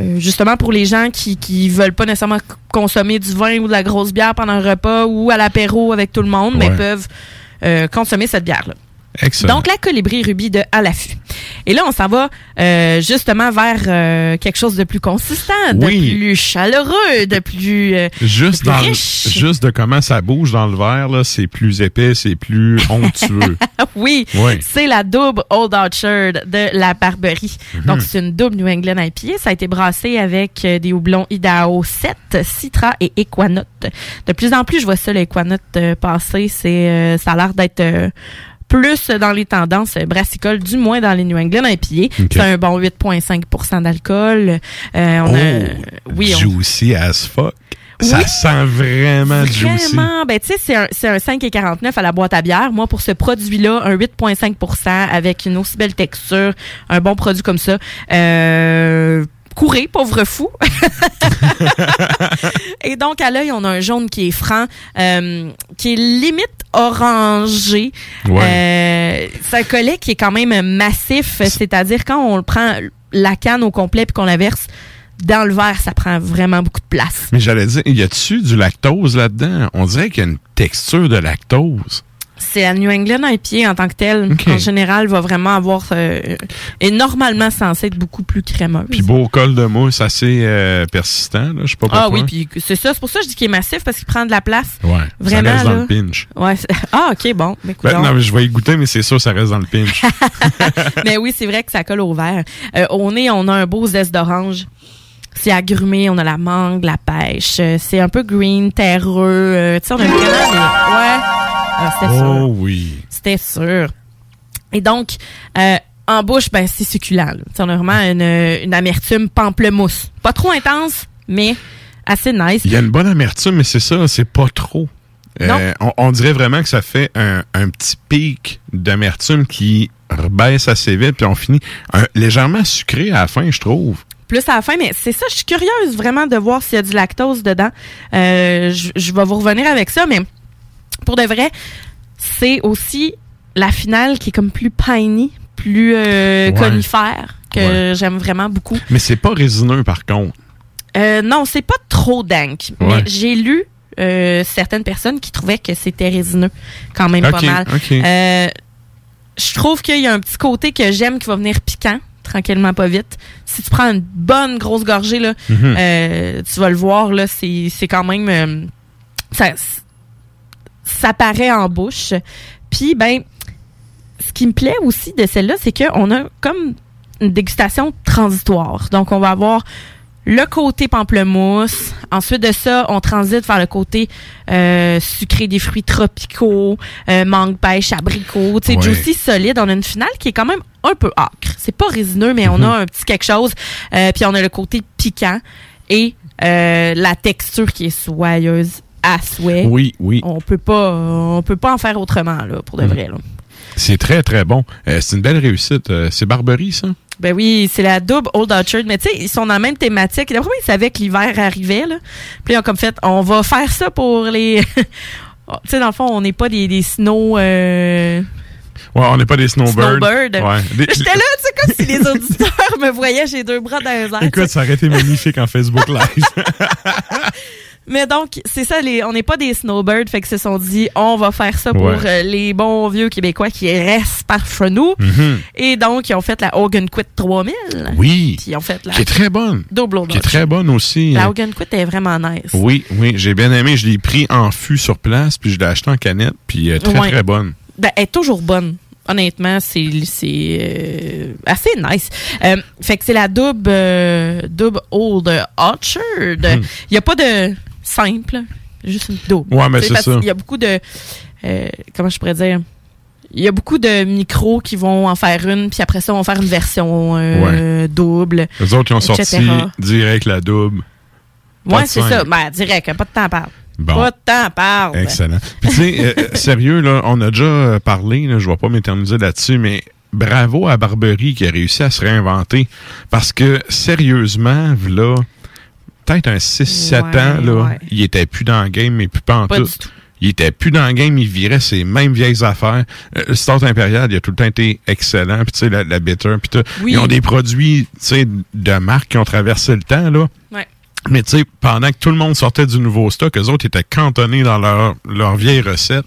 euh, justement pour les gens qui qui veulent pas nécessairement consommer du vin ou de la grosse bière pendant un repas ou à l'apéro avec tout le monde, mais peuvent euh, consommer cette bière là. Excellent. Donc, la colibri rubis de à l'affût. Et là, on s'en va euh, justement vers euh, quelque chose de plus consistant, de Oui. plus chaleureux, de plus, euh, Juste, de plus dans le- juste de comment ça bouge dans le verre, là, c'est plus épais, c'est plus *laughs* onctueux. oui, Ouais. c'est la double Old Orchard de la Barberie. Mhm. Donc, c'est une double New England IPA. Ça a été brassé avec euh, des houblons Idaho 7, Citra et Equanote. De plus en plus, je vois ça, l'Equanote euh, passer. C'est, euh, ça a l'air d'être euh, plus dans les tendances brassicoles, du moins dans les New England IPA. Ok. C'est un bon 8,5% d'alcool. Euh, on a, oui, on- Juicy as fuck. Ça Oui. sent vraiment juicy. Vraiment, ben tu sais, c'est un, c'est un 5,49 à la boîte à bière. Moi, pour ce produit-là, un 8,5% avec une aussi belle texture, un bon produit comme ça, euh, courez, pauvre fou. *laughs* Et donc, à l'œil, on a un jaune qui est franc, euh, qui est limite orangé. Euh, c'est un collet qui est quand même massif, c'est-à-dire quand on le prend la canne au complet puis qu'on la verse dans le verre, ça prend vraiment beaucoup de place. Mais j'allais dire, y a-tu du lactose là-dedans? On dirait qu'il y a une texture de lactose. C'est la New England IPA en tant que telle. Ok. En général, va vraiment avoir euh, est normalement censé être beaucoup plus crémeuse. Puis beau col de mousse assez euh, persistant, là, je sais pas pourquoi. ah oui, puis c'est ça. C'est pour ça que je dis qu'il est massif parce qu'il prend de la place. Ouais, Vraiment ça reste dans le pinch. Ouais. *laughs* Ah ok bon. Mais, Ben, non, mais je vais y goûter, mais c'est sûr, ça reste dans le pinch. *laughs* mais oui, c'est vrai que ça colle au verre. Euh, au nez, on a un beau zeste d'orange. C'est agrumé, on a la mangue, la pêche. Euh, C'est un peu green, terreux. euh, tu sais, on a vraiment. Ouais. Ah, c'était sûr. oh oui. C'était sûr. Et donc, euh, en bouche, ben, c'est succulent. a vraiment une, une amertume pamplemousse. Pas trop intense, mais assez nice. Il y a une bonne amertume, mais c'est ça, c'est pas trop. Euh, on, on dirait vraiment que ça fait un, un petit pic d'amertume qui rebaisse assez vite, puis on finit un- légèrement sucré à la fin, je trouve. Plus à la fin, mais c'est ça, je suis curieuse vraiment de voir s'il y a du lactose dedans. Euh, je, je vais vous revenir avec ça, mais pour de vrai, c'est aussi la finale qui est comme plus piney, plus euh, Ouais. conifère, que j'aime vraiment beaucoup. Mais c'est pas résineux, par contre. Euh, non, c'est pas trop dank. Ouais. Mais j'ai lu euh, certaines personnes qui trouvaient que c'était résineux, quand même pas mal. ok. Euh, je trouve qu'il y a un petit côté que j'aime qui va venir piquant, tranquillement, pas vite. Si tu prends une bonne grosse gorgée, là, Mhm. tu vas le voir, là, c'est c'est quand même... ça, ça paraît en bouche. Puis, ben, ce qui me plaît aussi de celle-là, c'est qu'on a comme une dégustation transitoire. Donc, on va avoir le côté pamplemousse. Ensuite de ça, on transite vers le côté euh, sucré des fruits tropicaux, euh, mangue, pêche, abricot. Tu sais, Ouais. juicy, solide. On a une finale qui est quand même un peu acre. C'est pas résineux, mais on a un petit quelque chose. Euh, puis on a le côté piquant et la texture qui est soyeuse à souhait. Oui, oui. On peut pas, on peut pas en faire autrement là, pour de Mhm. vrai. C'est très, très bon. Euh, c'est une belle réussite. Euh, c'est Barberie, ça? Ben oui, c'est la double Old Orchard. Mais tu sais, ils sont dans la même thématique. D'après moi, ils savaient que l'hiver arrivait. Là. Puis ils ont comme fait, on va faire ça pour les... *laughs* tu sais, dans le fond, on n'est pas des, des snow... euh, Ouais, on n'est pas des snowbirds. Snowbird. Ouais. *laughs* Des- J'étais là, tu sais, comme si les auditeurs *laughs* me voyaient, j'ai deux bras dans les airs. Écoute, ça aurait été magnifique en Facebook Live. Mais donc, c'est ça, les, on n'est pas des snowbirds, fait que se sont dit, on va faire ça pour Ouais. euh, les bons vieux Québécois qui restent par chez nous. Mhm. Et donc, ils ont fait la Hogan Quit 3000. Oui. Puis ils ont fait la Qui est très bonne. double Qui est très bonne aussi. La Euh, Hogan Quit est vraiment nice. Oui, oui, j'ai bien aimé. Je l'ai pris en fût sur place, puis je l'ai acheté en canette, puis euh, très, Ouais. très bonne. Ben, elle est toujours bonne. Honnêtement, c'est euh, assez nice. Euh, fait que c'est la double euh, double Old Orchard. Il y a pas de simple, juste une double. Ouais, mais c'est ça. qu'il y a beaucoup de euh, comment je pourrais dire? Il y a beaucoup de micros qui vont en faire une, puis après ça, on va faire une version euh, double. Les autres, ils ont etc. sorti direct la double. De c'est ça. Ben, direct, pas de temps à parler. Bon. Pas de temps à parler. Excellent. Puis tu sais, euh, euh, sérieux, là, on a déjà parlé, là, je vais pas m'éterniser là-dessus, mais bravo à Barberie qui a réussi à se réinventer. Parce que, sérieusement, là, peut-être un 6-7 Ouais, ans, là, ouais. il était plus dans le game, mais plus pas en Pas tout. du tout. Il était plus dans le game, il virait ses mêmes vieilles affaires. Euh, le Start Impérial, il a tout le temps été excellent. Puis tu sais, la, la bitter, puis tout. Oui. Ils ont des produits, tu sais, de marque qui ont traversé le temps, là. Ouais. Mais tu sais, pendant que tout le monde sortait du nouveau stock, eux autres étaient cantonnés dans leur, leur vieille recette.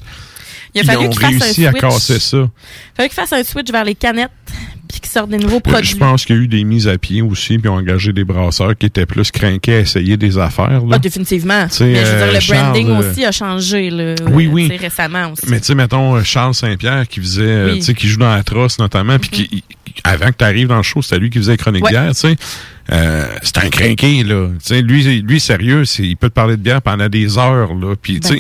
Il a Ils fallu ont fassent un réussi à casser ça. Il fallait qu'ils fassent un switch vers les canettes, puis qu'ils sortent des nouveaux Euh, produits. Je pense qu'il y a eu des mises à pied aussi, puis ont engagé des brasseurs qui étaient plus craqués à essayer des affaires. Là. Ah, définitivement. Mais je veux dire, euh, le Charles, branding euh, aussi a changé là, Oui, oui. récemment aussi. Mais tu sais, mettons, Charles Saint-Pierre qui faisait, Oui. Mm-hmm. tu sais, qui joue dans la trosse notamment, puis qui, il- avant que tu arrives dans le show, c'était lui qui faisait les chroniques Ouais. tu sais. Euh, c'est un crinqué, là. Tu sais, lui, lui, sérieux, il peut te parler de bière pendant des heures, là. Puis, Ben,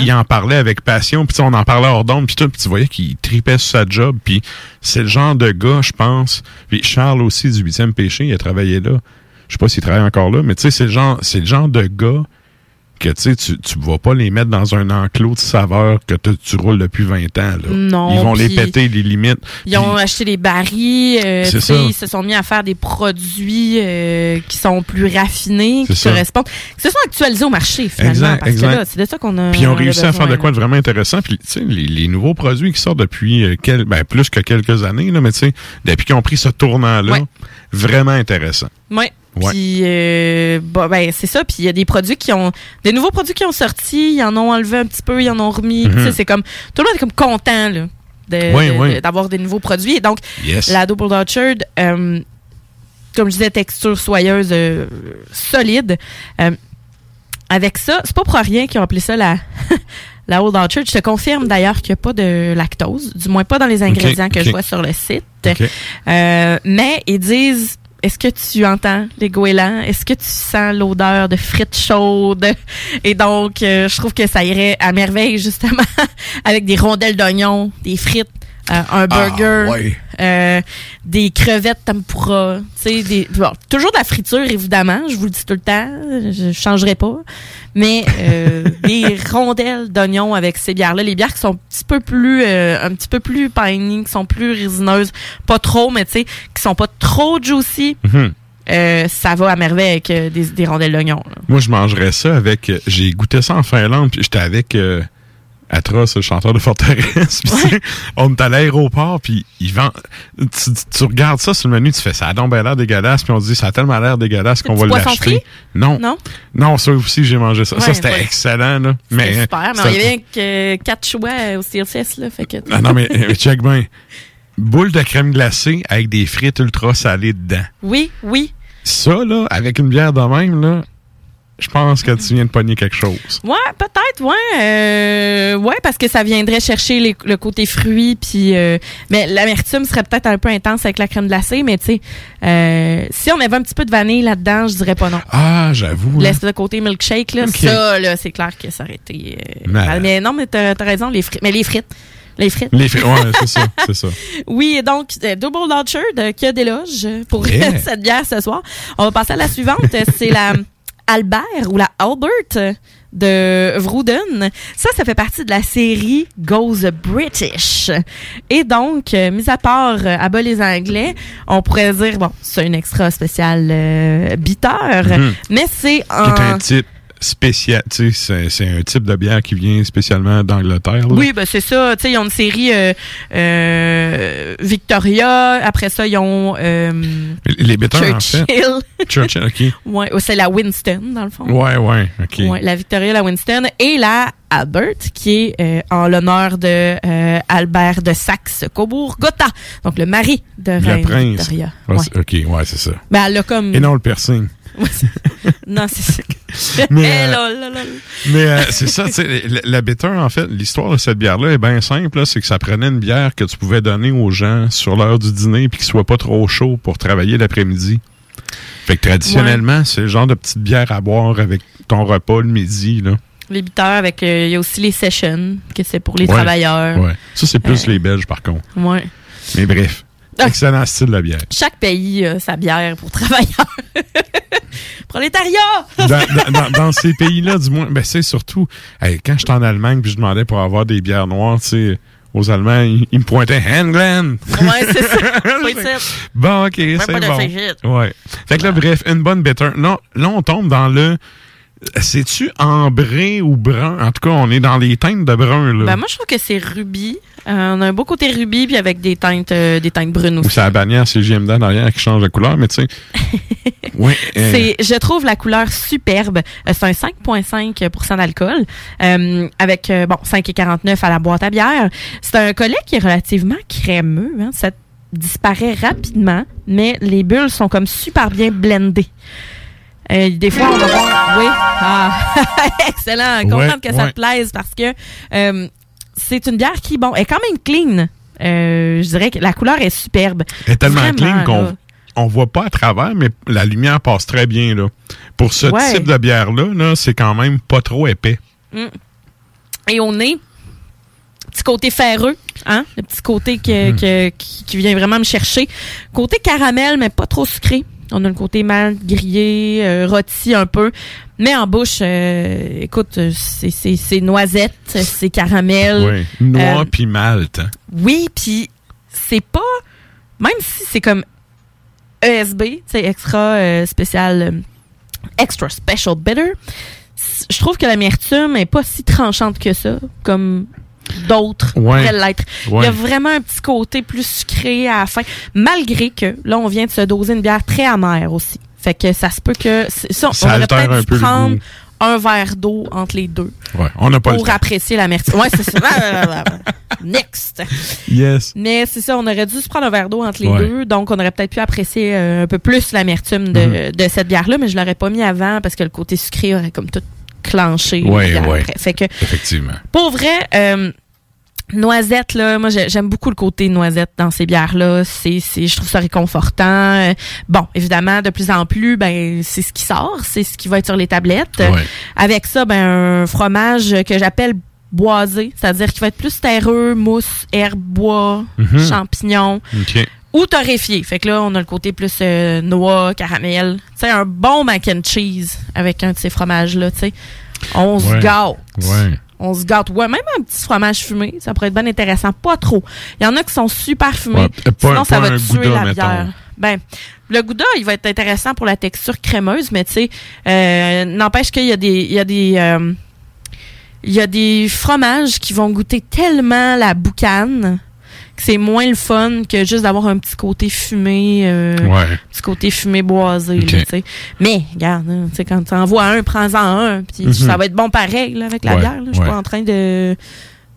il, en parlait avec passion, puis on en parlait hors tout, puis tu voyais qu'il tripait sur sa job, puis c'est le genre de gars, je pense. Puis Charles aussi, du 8e péché, il a travaillé là. Je sais pas s'il travaille encore là, mais tu sais, c'est le genre, c'est le genre de gars que tu sais, tu vas pas les mettre dans un enclos de saveurs que tu- roules depuis 20 ans. Là. Non, Ils vont les péter, les limites. Ils ont acheté des barils, euh, ça. ils se sont mis à faire des produits euh, qui sont plus raffinés, qui ça. correspondent, qui se sont actualisés au marché finalement. Exact, parce exact. que là, c'est de ça qu'on a. Puis ils ont réussi à faire de quoi de vraiment intéressant. Puis, tu sais, les, les nouveaux produits qui sortent depuis euh, quel- ben, plus que quelques années, là, mais tu sais, depuis qu'ils ont pris ce tournant-là, Ouais. vraiment intéressant. Ouais. Puis euh, bah, ben c'est ça. Puis il y a des produits qui ont des nouveaux produits qui ont sorti, ils en ont enlevé un petit peu, ils en ont remis. Mhm. C'est comme tout le monde est comme content là, Ouais, de- d'avoir des nouveaux produits. Et donc Yes. la Double Orchard, euh, comme je disais, texture soyeuse, euh, solide. Euh, avec ça, c'est pas pour rien qu'ils ont appelé ça la *laughs* la Old Orchard. Je te confirme d'ailleurs qu'il n'y a pas de lactose, du moins pas dans les ingrédients que je vois sur le site. Euh, mais ils disent est-ce que tu entends les goélands? Est-ce que tu sens l'odeur de frites chaudes? Et donc, euh, je trouve que ça irait à merveille, justement, *laughs* avec des rondelles d'oignon, des frites, euh, un burger, ouais. euh, des crevettes tempura, tu sais, des, bon, toujours de la friture, évidemment, je vous le dis tout le temps, je changerai pas, mais euh, *laughs* des rondelles d'oignon avec ces bières-là, les bières qui sont un petit peu plus, euh, un petit peu plus piney, qui sont plus résineuses, pas trop, mais tu sais, qui sont pas trop juicy, Mhm. euh, ça va à merveille avec euh, des, des rondelles d'oignon. là. Moi, je mangerais ça avec. euh, J'ai goûté ça en Finlande, puis j'étais avec euh, Atros, le chanteur de Forteresse. *laughs* sais, on est à l'aéroport, puis ils vendent. Tu, tu regardes ça sur le menu, tu fais ça a donc l'air dégueulasse, puis on se dit ça a tellement l'air dégueulasse qu'on va l'acheter. Non. Non? Non, ça aussi, j'ai mangé ça. ça, Ouais, c'était ouais. excellent, là. Mais, super, mais il y avait que quatre choix au CLCS, là, fait que... Ah non, mais *laughs* euh, check bien. Boule de crème glacée avec des frites ultra salées dedans. Oui, oui. Ça, là, avec une bière de même, là, je pense que tu viens de pogner quelque chose. Ouais, peut-être, ouais. Euh, ouais, parce que ça viendrait chercher les- le côté fruit, puis... euh, mais l'amertume serait peut-être un peu intense avec la crème glacée, mais tu sais, euh, si on avait un petit peu de vanille là-dedans, je dirais pas non. Ah, j'avoue. là. L'espèce de côté milkshake, là, Ok. ça, là, c'est clair que ça aurait été... euh, Mais- mais non, mais t'as as raison, les frites. Mais les frites. Les frites. Les frites, ouais, c'est ça, *laughs* c'est ça. Oui, et donc, euh, Double euh, qui a des loges pour Yeah. *laughs* cette bière ce soir. On va passer à la suivante. C'est la *laughs* Albert ou la Albert de Vrouden. Ça, ça fait partie de la série Goes British. Et donc, euh, mis à part euh, à bas les Anglais, on pourrait dire, bon, c'est une extra spéciale euh, bitter, Mhm. mais c'est un un... type spécial, tu sais, c'est- un type de bière qui vient spécialement d'Angleterre. Oui, ben c'est ça. Tu sais, ils ont une série euh, euh, Victoria. Après ça, ils ont euh, Les bitters, en fait. Churchill. Churchill, OK. *laughs* Ouais, c'est la Winston, dans le fond. Ouais, ouais, OK. Ouais, la Victoria, la Winston et la Albert, qui est euh, en l'honneur de euh, Albert de Saxe-Cobourg-Gotha, donc le mari de Reine prince. Victoria. Ouais, Ouais. OK, ouais, c'est ça. Ben, elle a comme... Et non le piercing. *laughs* non, c'est ça. Mais, Eh, euh. Mais euh, c'est ça, *laughs* tu sais, la, la bitter, en fait, l'histoire de cette bière-là est bien simple. C'est que ça prenait une bière que tu pouvais donner aux gens sur l'heure du dîner puis qu'il soit pas trop chaud pour travailler l'après-midi. Fait que traditionnellement, c'est le genre de petite bière à boire avec ton repas le midi. Là. Les bitters avec... euh, Il y a aussi les sessions, que c'est pour les Ouais, travailleurs. Ouais. Ça, c'est plus les Belges, par contre. Ouais. Mais bref, Ah. excellent style de bière. Chaque pays a sa bière pour travailleurs. *laughs* Prolétariat! dans, dans- dans- dans ces pays-là, du moins, ben, c'est surtout, hey, quand j'étais en Allemagne puis je demandais pour avoir des bières noires, tu sais, aux Allemands, ils, ils me pointaient Hanglen. Ouais, c'est ça. *laughs* Bon, ok, c'est bon. Ouais. Fait que là, bref, une bonne bitter. Non, là, on tombe dans le. C'est-tu ambré ou brun? En tout cas, on est dans les teintes de brun, là. Ben, moi, je trouve que c'est rubis. Euh, on a un beau côté rubis, puis avec des teintes, euh, des teintes brunes Ou c'est la bannière en arrière qui change de couleur, mais tu sais. *laughs* oui. euh, C'est, je trouve la couleur superbe. C'est un 5,5% d'alcool, avec bon 5,49 à la boîte à bière. C'est un collet qui est relativement crémeux. Hein. Ça disparaît rapidement, mais les bulles sont comme super bien blendées. Euh, des fois, on va voir. Oui. Ah, *laughs* excellent. Contente Ouais, que ça ouais. te plaise parce que euh, c'est une bière qui, bon, est quand même clean. Euh, je dirais que la couleur est superbe. Elle est tellement Vraiment, clean qu'on on voit pas à travers, mais la lumière passe très bien. Là. Pour ce Ouais. type de bière-là, là, c'est quand même pas trop épais. Mm. Et au nez, petit côté ferreux, hein? Le petit côté que- que- qui, qui vient vraiment me chercher. Côté caramel, mais pas trop sucré. On a le côté mal grillé, euh, rôti un peu. Mais en bouche, euh, écoute, euh, c'est- c'est c'est noisette, c'est caramel. Oui. Noix Euh, puis malte. hein. oui, puis c'est pas... Même si c'est comme ESB, sais, extra spécial, extra special bitter, je trouve que l'amertume est pas si tranchante que ça, comme d'autres Ouais. pourraient l'être. Il y a vraiment un petit côté plus sucré à la fin, malgré que là, on vient de se doser une bière très amère aussi. Fait que ça se peut que... Ça, Ça on aurait peut-être dû prendre un verre d'eau entre les deux Ouais, on n'a pas le pour temps. apprécier l'amertume. Ouais, c'est ça. *laughs* Next! Yes. Mais c'est ça, on aurait dû se prendre un verre d'eau entre les Ouais. deux, donc on aurait peut-être pu apprécier euh, un peu plus l'amertume de, Mhm. de cette bière-là, mais je l'aurais pas mis avant parce que le côté sucré aurait comme tout ouais. après. Fait que, Effectivement. pour vrai, euh, noisette, là, moi j'ai- j'aime beaucoup le côté noisette dans ces bières-là. C'est, c'est, je trouve ça réconfortant. Euh, bon, évidemment, de plus en plus, ben c'est ce qui sort, c'est ce qui va être sur les tablettes. Ouais. Avec ça, ben un fromage que j'appelle boisé, c'est-à-dire qu'il va être plus terreux, mousse, herbe, bois, Mhm. champignons. Ou torréfié. Fait que là, on a le côté plus euh, noix, caramel. Tu sais, un bon mac and cheese avec un de ces fromages-là, tu sais. On se Ouais. gâte. Ouais. On se gâte. Ouais, même un petit fromage fumé, ça pourrait être bien intéressant. Pas trop. Il y en a qui sont super fumés. Ouais, pas- sinon, ça va tuer Gouda, la mettons. bière. Ben, le gouda, il va être intéressant pour la texture crémeuse, mais tu sais, euh, n'empêche qu'il y a des, il y a des, euh, il y a des fromages qui vont goûter tellement la boucane c'est moins le fun que juste d'avoir un petit côté fumé, euh, Ouais. petit côté fumé boisé. Ok. là. Mais, regarde, hein, tu sais, quand tu en vois un, prends-en un, puis Mhm. ça va être bon pareil là, avec la Ouais, bière. là. Je suis ouais. pas en train de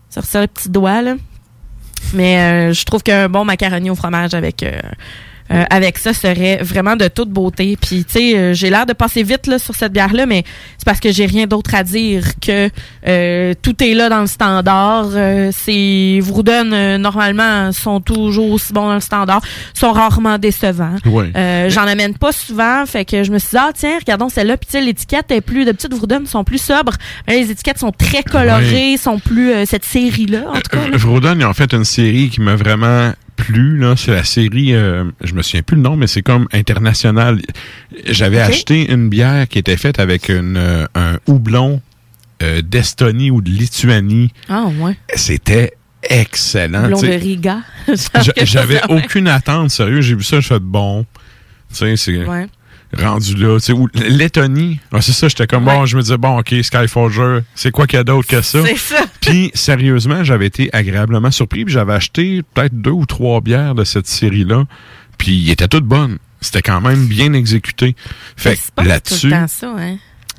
sortir le petit doigt. Là. Mais euh, je trouve qu'un bon macaroni au fromage avec euh, euh, avec ça serait vraiment de toute beauté. Puis tu sais, euh, j'ai l'air de passer vite là sur cette bière là, mais c'est parce que j'ai rien d'autre à dire que euh, tout est là dans le standard. Euh, c'est Vrouden normalement sont toujours aussi bons dans le standard, sont rarement décevants. Euh, J'en amène pas souvent, fait que je me suis dit ah tiens regardons celle-là, puis tu sais l'étiquette est plus de petites Vrouden sont plus sobres. Les étiquettes sont très colorées, sont plus euh, cette série là en tout cas. Vroden, ils ont fait une série qui m'a vraiment plu. Là. C'est la série, euh, je me souviens plus le nom, mais c'est comme international. J'avais acheté une bière qui était faite avec une, euh, un houblon euh, d'Estonie ou de Lituanie. Ah ouais. C'était excellent. Tu de. Riga. *laughs* J'a- J'avais aucune attente, sérieux. J'ai vu ça, je fais bon. Tu sais, c'est Ouais. Rendu là. Tu sais, ou Lettonie. Ah, c'est ça, j'étais comme, bon, je me disais, bon, OK, Skyforger, c'est quoi qu'il y a d'autre que ça? C'est ça. *laughs* Puis, sérieusement, j'avais été agréablement surpris. Puis, j'avais acheté peut-être deux ou trois bières de cette série-là. Puis, ils étaient toutes bonnes. C'était quand même bien exécuté. Fait que là-dessus, hein.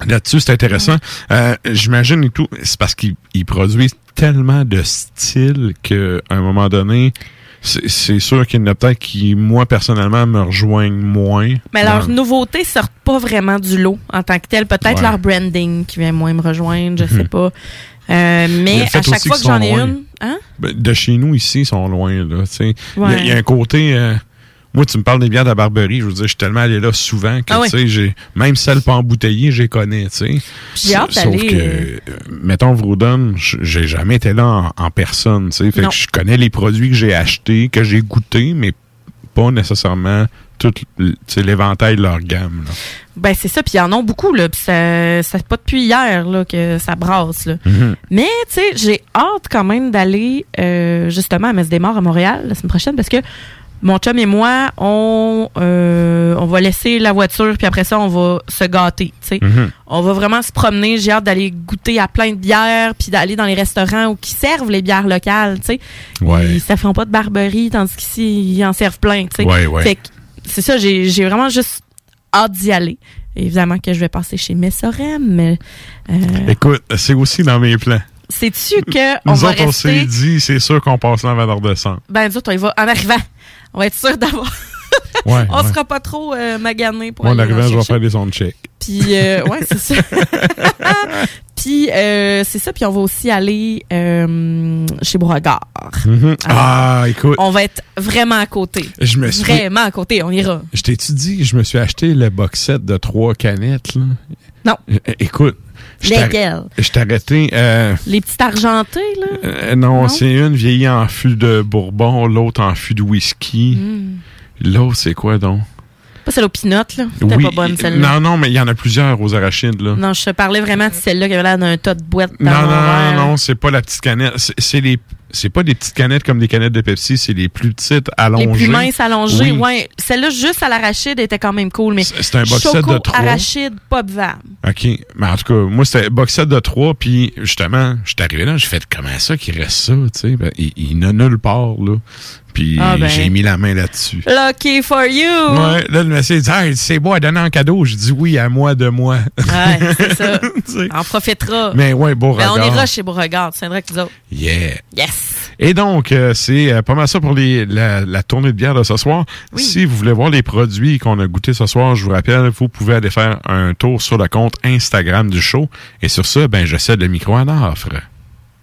là-dessus, c'est intéressant. Euh, J'imagine et tout, c'est parce qu'ils ils produisent tellement de styles qu'à un moment donné, c'est sûr qu'il y en a peut-être qui, moi, personnellement, me rejoignent moins. Mais leurs nouveautés sortent pas vraiment du lot en tant que tel. Peut-être Ouais. leur branding qui vient moins me rejoindre, je sais Mhm. pas. Euh, mais à chaque fois que j'en ai loin. une, hein? Ben, de chez nous, ici, ils sont loin. Il, y Ouais. y a un côté... euh, moi, tu me parles des bières de la Barberie, je veux dire, je suis tellement allé là souvent que, Ah oui. tu sais, j'ai même celles pas embouteillées, je les connais, tu sais. J'ai hâte Sauf d'aller, que, euh, euh, mettons, Vroudon, j'ai jamais été là en, en personne, tu sais. Fait Non. que je connais les produits que j'ai achetés, que j'ai goûtés, mais pas nécessairement tout l'éventail de leur gamme. là. Ben c'est ça, puis ils en ont beaucoup là, puis ça c'est pas depuis hier là que ça brasse là. Mhm. Mais tu sais, j'ai hâte quand même d'aller euh, justement à Mesdemar à Montréal la semaine prochaine parce que mon chum et moi, on euh, on va laisser la voiture puis après ça on va se gâter. Mhm. On va vraiment se promener, j'ai hâte d'aller goûter à plein de bières puis d'aller dans les restaurants où qui servent les bières locales, tu sais. Ouais. Ils ça font pas de barberie tandis qu'ici ils en servent plein. Ouais, ouais. C'est ça, j'ai vraiment juste hâte d'y aller. Évidemment que je vais passer chez Messorem, mais euh, Écoute, c'est aussi dans mes plans. sais-tu que on Nous va autres, on s'est rester dit, c'est sûr qu'on passe là avant de redescendre. ben nous autres, on y va en arrivant. On va être sûr d'avoir *laughs* Ouais, on ouais. sera pas trop euh, magané pour Moi, en aller arrivant, en je vais faire des ondes check. Puis euh, *laughs* ouais, c'est ça. *laughs* puis euh, c'est ça, puis on va aussi aller euh, chez Beauregard. Mhm. Ah, écoute. On va être vraiment à côté. Je me suis- Vraiment à côté, on ira. Je t'ai-tu dit, je me suis acheté le box set de trois canettes, là? Non. Euh, Écoute. Lesquelles? Je t'ai arrêté. Euh, Les petites argentées, là? euh, non, Non? c'est une vieillie en fût de bourbon, l'autre en fût de whisky. Mm. L'autre, c'est quoi donc? Pas celle aux pinottes, là. C'était Oui, pas bonne, celle-là. Non, non, mais il y en a plusieurs aux arachides, là. Non, je te parlais vraiment de celle-là qui avait l'air d'un tas de boîtes dans Non, non, non, non, c'est pas la petite canette. C'est les. C'est pas des petites canettes comme des canettes de Pepsi, c'est les plus petites allongées. Les plus minces allongées, Oui. ouais. Celle-là, juste à l'arachide, était quand même cool, mais C'est un box set Choco de trois. arachide, de vanne. OK. Mais en tout cas, moi, c'était box set de 3, puis justement, je suis arrivé là, j'ai fait comment ça qu'il reste ça, tu sais? Ben, il, il n'a nulle part, là. Puis Ah, ben. j'ai mis la main là-dessus. Lucky for you! Ouais, là, le monsieur dit, hey, c'est beau à donner en cadeau. Je dis oui, à moi de moi. Ouais, c'est ça. *laughs* On profitera. Mais ouais, beau Ben, on regard. ira chez Beauregard, c'est vrai que nous autres. Yeah. Yes! Et donc, euh, c'est euh, pas mal ça pour les, la, la tournée de bière de ce soir. Si vous voulez voir les produits qu'on a goûtés ce soir, je vous rappelle, vous pouvez aller faire un tour sur le compte Instagram du show. Et sur ça, ben, je cède le micro à Nafre.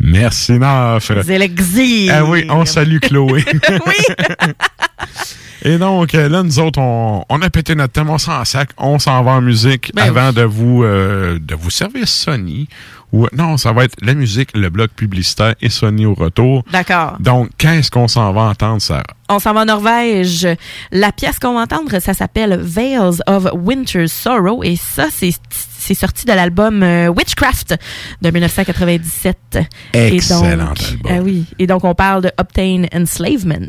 Merci, Nafre. C'est l'exil! Ah oui, on salue Chloé. *laughs* *laughs* Et donc, euh, là, nous autres, on, on a pété notre thème, on s'en sac, on s'en va en musique Ben avant de vous euh, de vous servir Sony. Ou, non, ça va être la musique, le bloc publicitaire et Sony au retour. D'accord. Donc, qu'est-ce qu'on s'en va entendre, Sarah? On s'en va en Norvège. La pièce qu'on va entendre, ça s'appelle Veils of Winter's Sorrow et ça, c'est c'est sorti de l'album euh, Witchcraft de 1997. Excellent et donc, album. Ah oui. Et donc, on parle de Obtain Enslavement.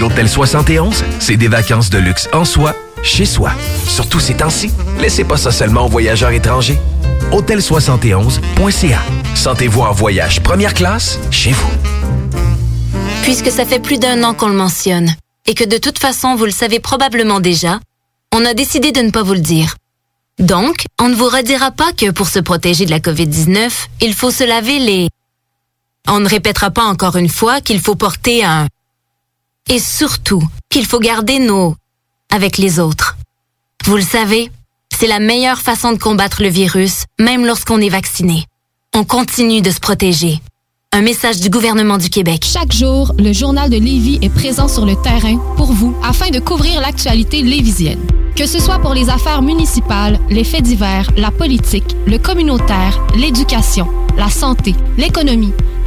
L'Hôtel 71, c'est des vacances de luxe en soi, chez soi. Surtout ces temps-ci, laissez pas ça seulement aux voyageurs étrangers. Hôtel71.ca. Sentez-vous en voyage première classe chez vous. Puisque ça fait plus d'un an qu'on le mentionne, et que de toute façon vous le savez probablement déjà, on a décidé de ne pas vous le dire. Donc, on ne vous redira pas que pour se protéger de la COVID-19, il faut se laver les... On ne répétera pas encore une fois qu'il faut porter un... Et surtout, qu'il faut garder nos... avec les autres. Vous le savez, c'est la meilleure façon de combattre le virus, même lorsqu'on est vacciné. On continue de se protéger. Un message du gouvernement du Québec. Chaque jour, le journal de Lévis est présent sur le terrain pour vous afin de couvrir l'actualité lévisienne. Que ce soit pour les affaires municipales, les faits divers, la politique, le communautaire, l'éducation, la santé, l'économie,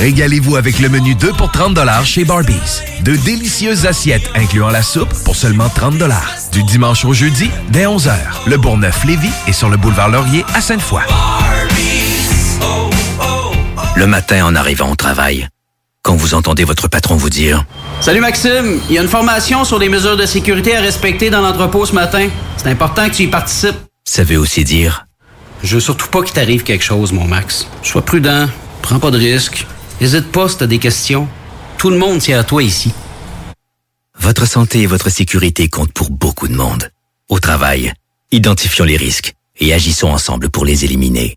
Régalez-vous avec le menu 2 pour 30 chez Barbies. De délicieuses assiettes incluant la soupe pour seulement 30 Du dimanche au jeudi, dès 11h. Le Bourgneuf-Lévis est sur le boulevard Laurier à Sainte-Foy. Le matin en arrivant au travail, quand vous entendez votre patron vous dire Salut Maxime, il y a une formation sur les mesures de sécurité à respecter dans l'entrepôt ce matin. C'est important que tu y participes. Ça veut aussi dire Je veux surtout pas qu'il t'arrive quelque chose, mon Max. Sois prudent, prends pas de risques. N'hésite pas si t'as des questions. Tout le monde tient à toi ici. Votre santé et votre sécurité comptent pour beaucoup de monde. Au travail, identifions les risques et agissons ensemble pour les éliminer.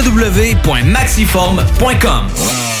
www.maxiform.com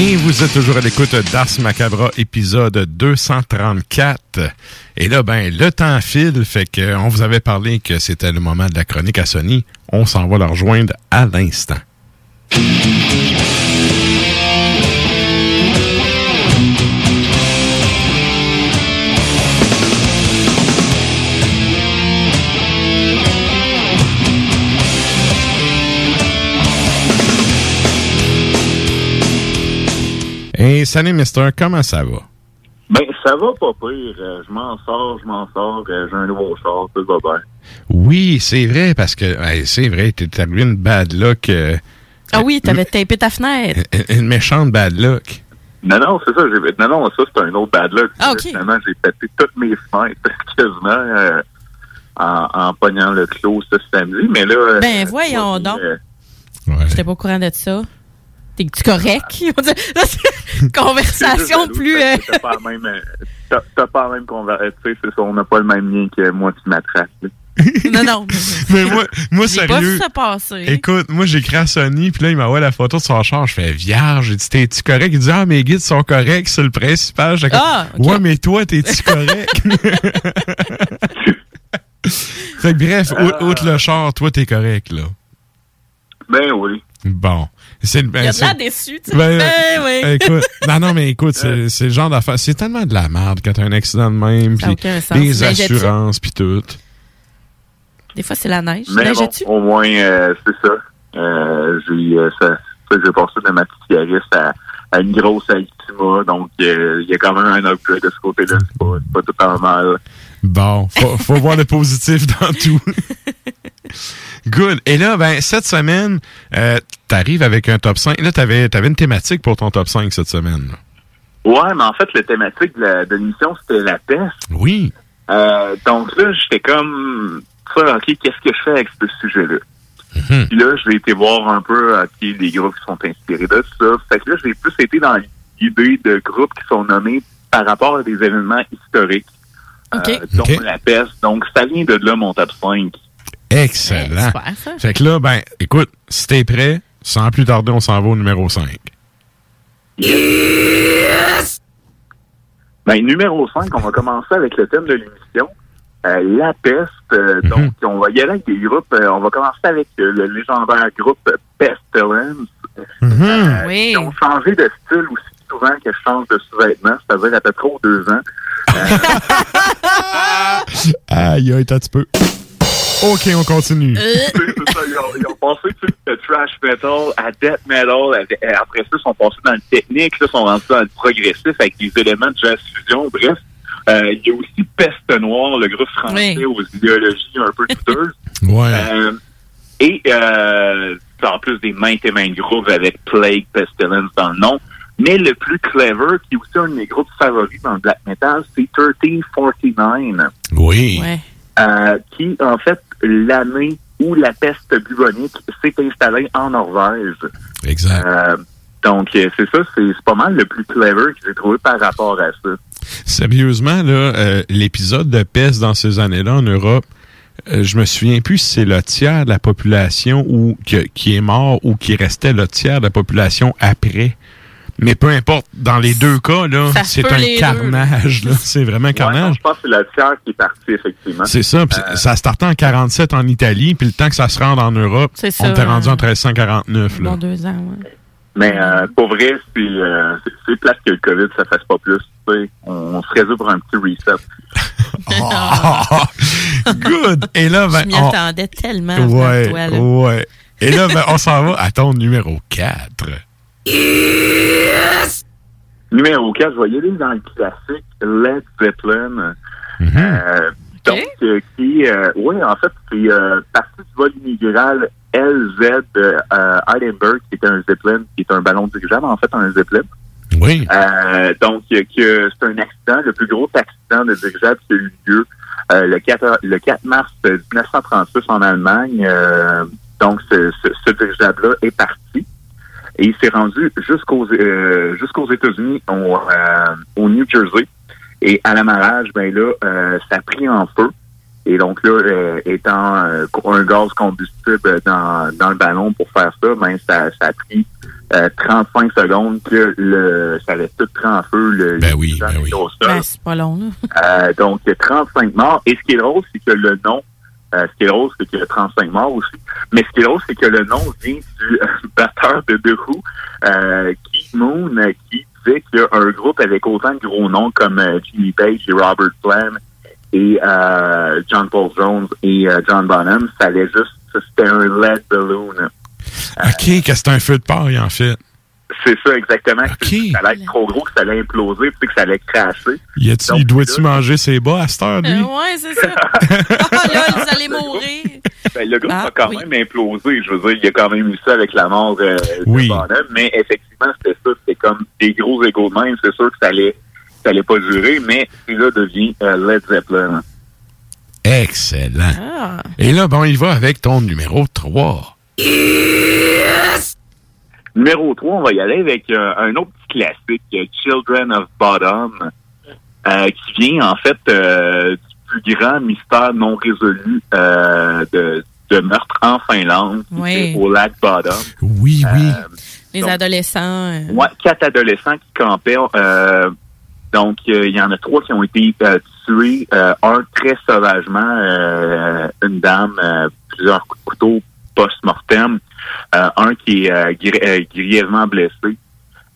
Et vous êtes toujours à l'écoute d'Ars Macabra, épisode 234. Et là, ben, le temps file, fait qu'on vous avait parlé que c'était le moment de la chronique à Sony. On s'en va la rejoindre à l'instant. Et salut, Mister, comment ça va? Ben, ça va pas pire. Euh, je m'en sors, je m'en sors. euh, J'ai un nouveau char, tout va bien. Oui, c'est vrai, parce que hey, c'est vrai, t'es arrivé une bad luck, euh, Ah oui, t'avais tapé ta fenêtre. une méchante bad luck. Non, non, c'est ça. j'ai- Non, non, ça, c'est un autre bad luck. Ah, ok. Finalement, j'ai pété toutes mes fenêtres, *laughs* quasiment, euh, en, en pognant le clos ce samedi. Mais là... Ben, voyons donc. euh, J'étais pas au courant de ça. T'es-tu correct? *laughs* Là, c'est- Conversation plus... euh, T'as pas la même... euh, T'as pas la même conversation. C'est ça, on n'a pas le même lien que moi qui m'attrape. *laughs* Non, non. *laughs* Mais moi, moi pas sérieux. ça passer. Écoute, moi, j'ai écrit à Sony, puis là, il m'envoie la photo de son char. Je fais vierge. J'ai dit, t'es-tu correct? Il dit, ah, mes guides sont corrects, c'est le principal. Ah. Ouais, mais toi, t'es-tu correct? fait que bref, ou- outre le char, toi, t'es correct, là. Ben oui. Bon. C'est le- ben, Il a de l'air déçu, tu sais. Ben, Ben oui. Écoute, *laughs* non, non, mais écoute, c'est c'est le genre d'affaire. C'est tellement de la merde quand t'as un accident de même, puis aucun sens. les assurances, puis tout. Des fois, c'est la neige. Mais bon, au moins, euh, c'est ça. Euh, j'ai euh, ça, ça, j'ai passé de ma petite Yaris à, à une grosse Altima. Donc, euh, il y a quand même un upgrade de ce côté-là. C'est pas, c'est pas tout en mal. Bon, faut, faut voir le positif dans tout. Good. Et là, ben, cette semaine, euh, t'arrives avec un top 5. Là, t'avais, t'avais une thématique pour ton top 5 cette semaine. Ouais, mais en fait, la thématique de, l'émission, c'était la peste. Oui. Euh, donc là, j'étais comme, ça, OK, qu'est-ce que je fais avec ce sujet-là? Mhm. Puis là, j'ai été voir un peu, OK, les groupes qui sont inspirés de ça. Fait que là, j'ai plus été dans l'idée de groupes qui sont nommés par rapport à des événements historiques. Euh, dont OK. la peste. Donc, ça vient de là, mon top 5. Excellent. super, ça. Fait que là, ben, écoute, si t'es prêt, sans plus tarder, on s'en va au numéro 5. Ben, numéro 5, on va commencer avec le thème de l'émission. euh, la peste. Euh, Donc, on va y aller avec des groupes. euh, on va commencer avec euh, le légendaire groupe Pestilence. Euh, Oui. Qui ont changé de style aussi souvent que je change de sous-vêtements, c'est-à-dire à peu près aux deux ans. *laughs* Aïe, aïe, t'as un petit peu. OK, on continue. C'est ça, ils, ont, ils ont passé tu sais, de trash metal à death metal. Après ça, ils sont passés dans le technique, là, ils sont rentrés dans le progressif avec des éléments de jazz fusion. Bref, euh, il y a aussi Peste Noire, le groupe français aux idéologies un peu douteuses. *laughs* Ouais. Euh, et euh, en plus des maintes et maintes groupes avec Plague, Pestilence dans le nom. Mais le plus clever, qui est aussi un de mes groupes favoris dans le black metal, c'est 1349. Oui. Euh, qui, en fait, l'année où la peste bubonique s'est installée en Norvège. Exact. Euh, donc, euh, c'est ça, c'est pas mal le plus clever que j'ai trouvé par rapport à ça. Sérieusement, là, euh, l'épisode de peste dans ces années-là en Europe, euh, je me souviens plus si c'est le tiers de la population ou que- qui est mort ou qui restait le tiers de la population après. Mais peu importe, dans les deux cas, là, Ça c'est un carnage. là. C'est vraiment un Ouais, non, carnage. je pense que c'est le tiers qui est parti, effectivement. C'est ça. Euh, Ça startait en 47 en Italie, puis le temps que ça se rende en Europe, C'est on ça, était rendu en 1349. Là. Bon, deux ans, ouais. Mais euh, pour vrai, c'est euh, c'est- c'est plate que le COVID, ça fasse pas plus. tu sais. On, on se résout pour un petit reset. *laughs* Ah, *laughs* Good! Et là, ben, Je m'y on- attendais tellement. Ouais, toi, là. ouais. Et là, ben, on s'en va à ton numéro 4. Numéro 4, je vais y aller dans le classique Led Zeppelin. Euh, donc, euh, qui, euh, oui, en fait, c'est euh, partie du vol inaugural LZ de euh, Heidelberg, qui est un Zeppelin, qui est un ballon dirigeable, en fait, un Zeppelin. Oui. Euh, donc, que c'est un accident, le plus gros accident de dirigeable qui a eu lieu euh, le, 4, le 4 mars 1936 en Allemagne. Euh, donc, ce, ce, ce dirigeable-là est parti. Et il s'est rendu jusqu'aux euh, jusqu'aux États-Unis, au, euh, au New Jersey. Et à l'amarrage, ben là, euh, ça a pris en feu. Et donc là, euh, étant euh, un gaz combustible dans, dans le ballon pour faire ça, ben ça, ça a pris euh, 35 secondes que le ça allait tout pris en feu. Le, ben oui, ben oui. Ben, c'est pas long, là. Euh, donc, 35 morts. Et ce qui est drôle, c'est que le nom, euh, ce qui est drôle, c'est qu'il y a 35 morts aussi. Mais ce qui est drôle, c'est que le nom vient du euh, *laughs* batteur de The Who, euh, Keith Moon, euh, qui disait qu'un groupe avec autant de gros noms comme euh, Jimmy Page et Robert Plant et euh, John Paul Jones et John Bonham, ça allait juste, c'était un lead balloon. OK, que c'est un feu de paille, en fait. C'est ça, exactement. Ça allait être trop gros, que ça allait imploser, puis que ça allait cracher. Y a-tu- Donc, doit-tu manger ses bas à cette heure, lui? Euh, ouais, c'est ça. Ah, *laughs* là, vous allez mourir. Ben, le groupe Ah, a quand oui. même implosé. Je veux dire, il y a quand même eu ça avec la mort euh, Oui. de Bonham. Mais effectivement, c'était ça. C'était comme des gros égaux de même. C'est sûr que ça allait, ça allait pas durer. Mais celui-là devient euh, Led Zeppelin. Excellent. Ah. Et là, bon, il va avec ton numéro 3. Numéro 3, on va y aller avec euh, un autre petit classique, euh, Children of Bottom, euh, qui vient en fait euh, du plus grand mystère non résolu euh, de, de meurtre en Finlande, Oui. au lac Bottom. Oui, oui. Les adolescents. euh, Ouais, quatre adolescents qui campaient. euh, donc, euh, il y en a trois qui ont été euh, tués. euh, un très sauvagement, euh, une dame, euh, plusieurs coups de couteau post-mortem. Euh, un qui est euh, gri- euh, grièvement blessé.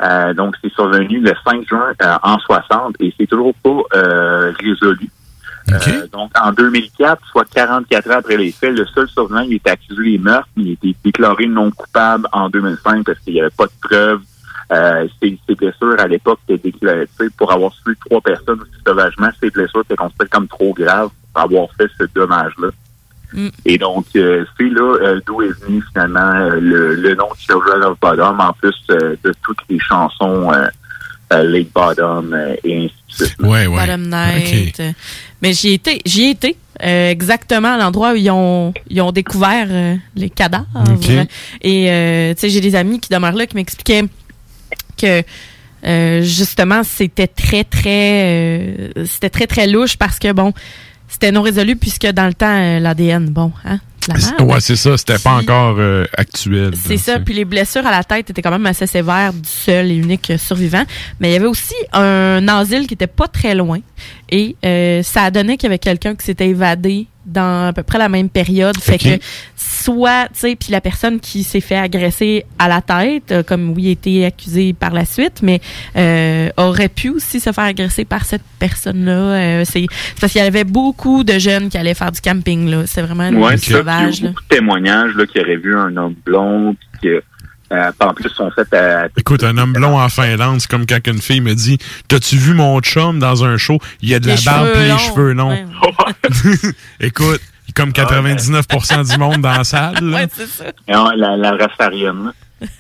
Euh, donc, c'est survenu le 5 juin euh, en 60 et c'est toujours pas euh, résolu. Euh, donc, en 2004, soit 44 ans après les faits, le seul survenant, il était accusé des meurtres, mais il a été déclaré non coupable en 2005 parce qu'il n'y avait pas de preuves. Euh, ses, ses blessures, à l'époque, étaient déclarées, pour avoir tué trois personnes aussi sauvagement, ses blessures étaient considérées comme trop graves pour avoir fait ce dommage-là. Mm. Et donc, euh, c'est là euh, d'où est venu finalement euh, le, le nom de Children of Bottom, en plus euh, de toutes les chansons euh, euh, Lake Bottom euh, et ainsi de suite. Ouais, ouais. Bottom Night. Mais j'y ai été, j'y ai été euh, exactement à l'endroit où ils ont, ils ont découvert euh, les cadavres. Et euh, tu sais, j'ai des amis qui demeurent là qui m'expliquaient que euh, justement c'était très très euh, c'était très très louche parce que bon c'était non résolu puisque dans le temps euh, l'ADN bon hein. Ouais, c'est ça. C'était pas encore euh, actuel. C'est ça. Puis les blessures à la tête étaient quand même assez sévères du seul et unique survivant. Mais il y avait aussi un asile qui était pas très loin. Et euh, ça a donné qu'il y avait quelqu'un qui s'était évadé dans à peu près la même période. Fait que soit, tu sais, puis la personne qui s'est fait agresser à la tête, euh, comme oui, a été accusé par la suite, mais euh, aurait pu aussi se faire agresser par cette personne-là. Euh, c'est parce qu'il y avait beaucoup de jeunes qui allaient faire du camping. là. C'est vraiment une Ouais, sauvage. Il y a là. beaucoup de témoignages là, qui auraient vu un homme blond, puis que, euh, en plus, sont faits à... Écoute, un homme blond en Finlande, c'est comme quand une fille me dit T'as-tu vu mon chum dans un show? Il y a de Les la barbe cheveux et les longs. cheveux longs. *laughs* Écoute, comme 99% du monde dans la salle. là. Ouais, c'est ça. Ouais, la, la.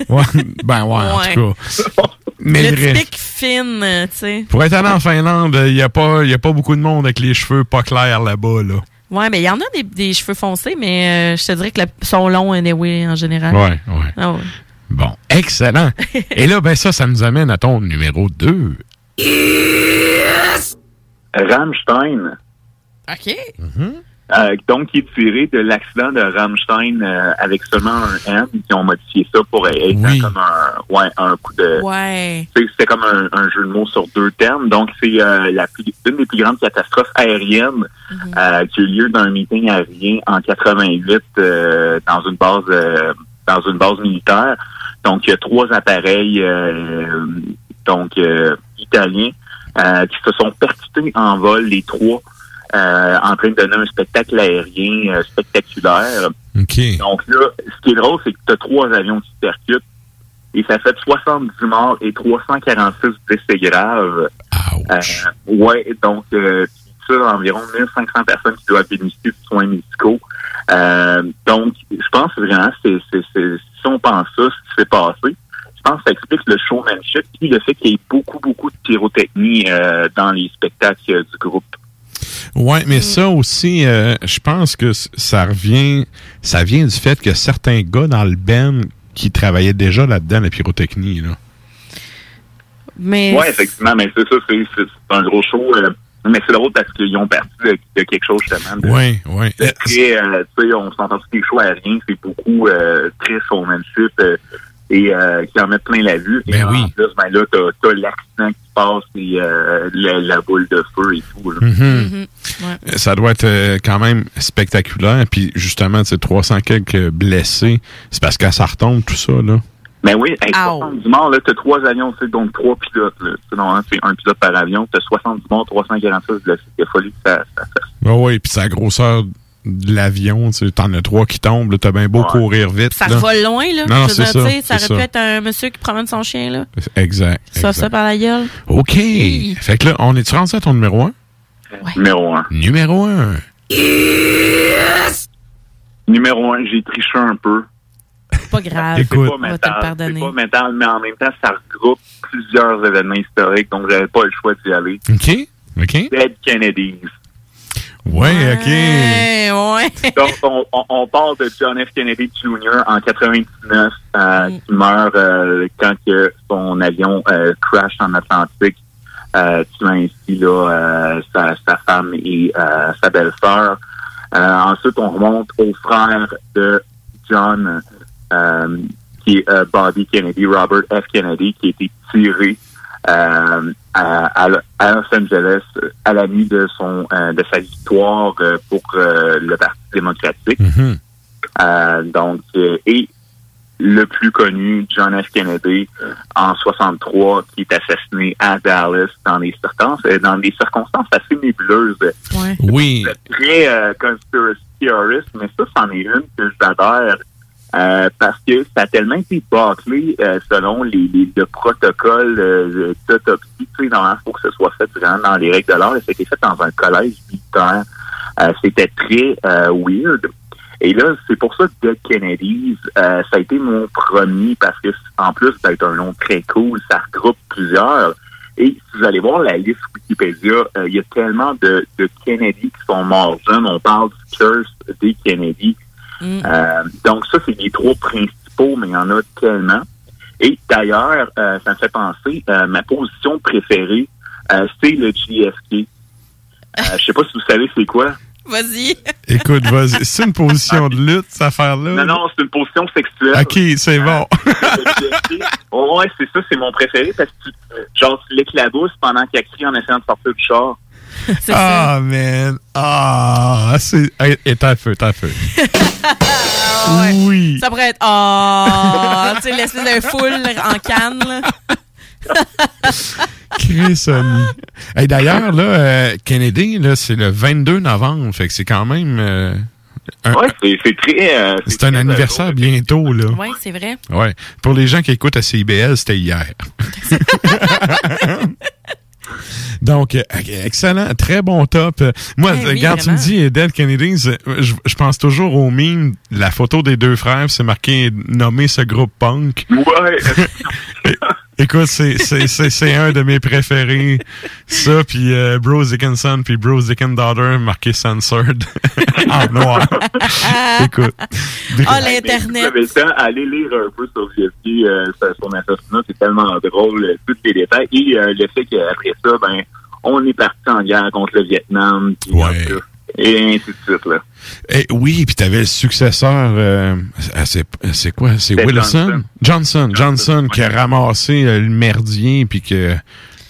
Ouais, *laughs* ben ouais, en Ouais. tout cas. Mais le typique fine, euh, tu sais. Pour être allé en Finlande, il n'y a, pas- y a pas beaucoup de monde avec les cheveux pas clairs là-bas. Là. Ouais, mais il y en a des, des cheveux foncés, mais euh, je te dirais que la- sont longs anyway, en général. Ouais, ouais. Ah ouais. Bon, excellent. *laughs* Et là, ben ça, ça nous amène à ton numéro 2. Rammstein. OK. Euh, donc, qui est tiré de l'accident de Rammstein euh, avec seulement un M, qui ont modifié ça pour être comme un, ouais, un coup de... Ouais. C'était comme un, un jeu de mots sur deux termes. Donc, c'est euh, la plus- une des plus grandes catastrophes aériennes euh, qui a eu lieu dans un meeting aérien en 88 euh, dans une base euh, dans une base militaire. Donc, il y a trois appareils euh, donc euh, italiens euh, qui se sont percutés en vol, les trois, euh, en train de donner un spectacle aérien euh, spectaculaire. OK. Donc là, ce qui est drôle, c'est que tu as trois avions qui se percutent et ça fait 70 morts et 346 blessés graves. Euh, ouais, donc euh, ça, environ 1500 personnes qui doivent bénéficier de soins médicaux. Euh, donc, je pense vraiment, c'est, c'est, c'est, si on pense ça, ce qui s'est passé, je pense que ça explique le showmanship puis le fait qu'il y ait beaucoup, beaucoup de pyrotechnie euh, dans les spectacles euh, du groupe. Ouais, mais ça aussi, euh, je pense que ça revient, ça vient du fait que certains gars dans le band qui travaillaient déjà là-dedans, la pyrotechnie, là. Mais Ouais, effectivement, mais c'est ça, c'est, c'est, c'est un gros show. euh, mais c'est drôle parce qu'ils ont parti de, de quelque chose justement. de- ouais. de très, euh, tu sais, on s'entend tous les shows aériens, c'est beaucoup euh, très showmanship euh, et euh, qui en mettent plein la vue. Et Ben oui. en plus, ben là, t'as, t'as l'accident qui passe et euh, la, la boule de feu et tout. là. Mhm. Ça doit être euh, quand même spectaculaire. Puis justement, ces 300 quelques blessés, c'est parce que ça retombe tout ça, là. Mais oui, avec 70 morts, là, t'as trois avions, tu sais, donc trois pilotes. Là. Tu sais, non, hein, c'est un pilote par avion, t'as 70 morts, 346 blessés. Il a fallu que ça, ça fasse. Ah oui, puis c'est la grosseur de l'avion, tu sais, t'en as trois qui tombent, là, t'as bien beau courir vite. ça là. vole loin, là. Non, Je veux c'est dire, ça. Ça c'est aurait pu être un monsieur qui promène son chien, là. Exact. Ça, exact. ça par la gueule. OK. Fait que là, on est-tu rendu à ton numéro 1? Numéro un. Numéro 1. Numéro un, j'ai triché un peu. Pas grave. C'est pas on va te le métal, pardonner. c'est pas métal, mais en même temps, ça regroupe plusieurs événements historiques, donc j'avais pas le choix d'y aller. OK. OK. Dead Kennedys. Ouais, OK. ouais. Donc, on, on, on parle de John F. Kennedy Jr. en 99, euh, qui meurt euh, quand que son avion euh, crash en Atlantique, euh, tuant ainsi là, euh, sa, sa femme et euh, sa belle-sœur. Euh, ensuite, on remonte au frère de John, qui est euh, Bobby Kennedy, Robert F. Kennedy, qui a été tiré euh, à, à, Los Angeles à la nuit de son euh, de sa victoire euh, pour euh, le Parti démocratique. Euh, donc, euh, et le plus connu, John F. Kennedy, en 63, qui est assassiné à Dallas dans des circonstances, euh, dans des circonstances assez nébuleuses. Oui. Très euh, conspiracy theorist, mais ça, c'en est une que j'adore. Euh, parce que ça a tellement été bâclé euh, selon les, les- le protocole euh, d'autopsie. Tu sais, normalement, que ce soit fait vraiment dans les règles de l'art. Et C'était fait dans un collège militaire. Euh, C'était très euh, weird. Et là, c'est pour ça que Dead Kennedys, ça a été mon premier parce que en plus d'être un nom très cool, ça regroupe plusieurs. Et si vous allez voir la liste Wikipédia, il y a tellement de, de Kennedy qui sont morts jeunes. On parle du curse des Kennedy. Euh, donc ça, c'est les trois principaux, mais il y en a tellement. Et d'ailleurs, euh, ça me fait penser, euh, ma position préférée, euh, c'est le JFK. Euh, *laughs* je sais pas si vous savez c'est quoi. Vas-y. Écoute, vas-y. *laughs* C'est une position de lutte, cette affaire-là? Non, non, c'est une position sexuelle. OK, c'est bon. Oh, ouais, c'est ça, c'est mon préféré parce que tu, genre, tu l'éclabouses pendant qu'il a crié en essayant de sortir du char. *laughs* Ah, man. Ah, c'est... Hey, t'as feu, t'as feu. *laughs* Oui. Ça pourrait être. Oh, tu sais, l'espèce de foule en canne, là. *laughs* Chris Sonny. Hey, D'ailleurs, là, euh, Kennedy, là, c'est le 22 novembre. Fait que c'est quand même... euh, un- Ouais, c'est c'est très... euh, c'est un anniversaire bientôt, là. Oui, c'est vrai. Ouais. Pour les gens qui écoutent à CIBL, c'était hier. Donc, euh, excellent, très bon top. Moi, Eh oui, regarde, tu me dis Dead Kennedys, euh, je, je pense toujours au meme, la photo des deux frères, c'est marqué nommer ce groupe punk. Ouais. *laughs* Écoute, c'est c'est c'est c'est un de mes préférés. Ça puis euh, Bros Dickinson puis Bros Dickin Daughter marqué censored *laughs* en noir. Écoute. Ah, l'Internet. Ça, allez lire un peu sur JFK, euh, sur son assassinat, c'est tellement drôle, euh, tous les détails. Et euh, le fait qu'après ça, ben, on est parti en guerre contre le Vietnam. puis en tout cas, Et ainsi de suite, là. Eh, oui, puis t'avais le successeur, euh, ah, c'est c'est quoi, c'est C'est Wilson, Johnson, Johnson, qui a ramassé euh, le merdier, puis que,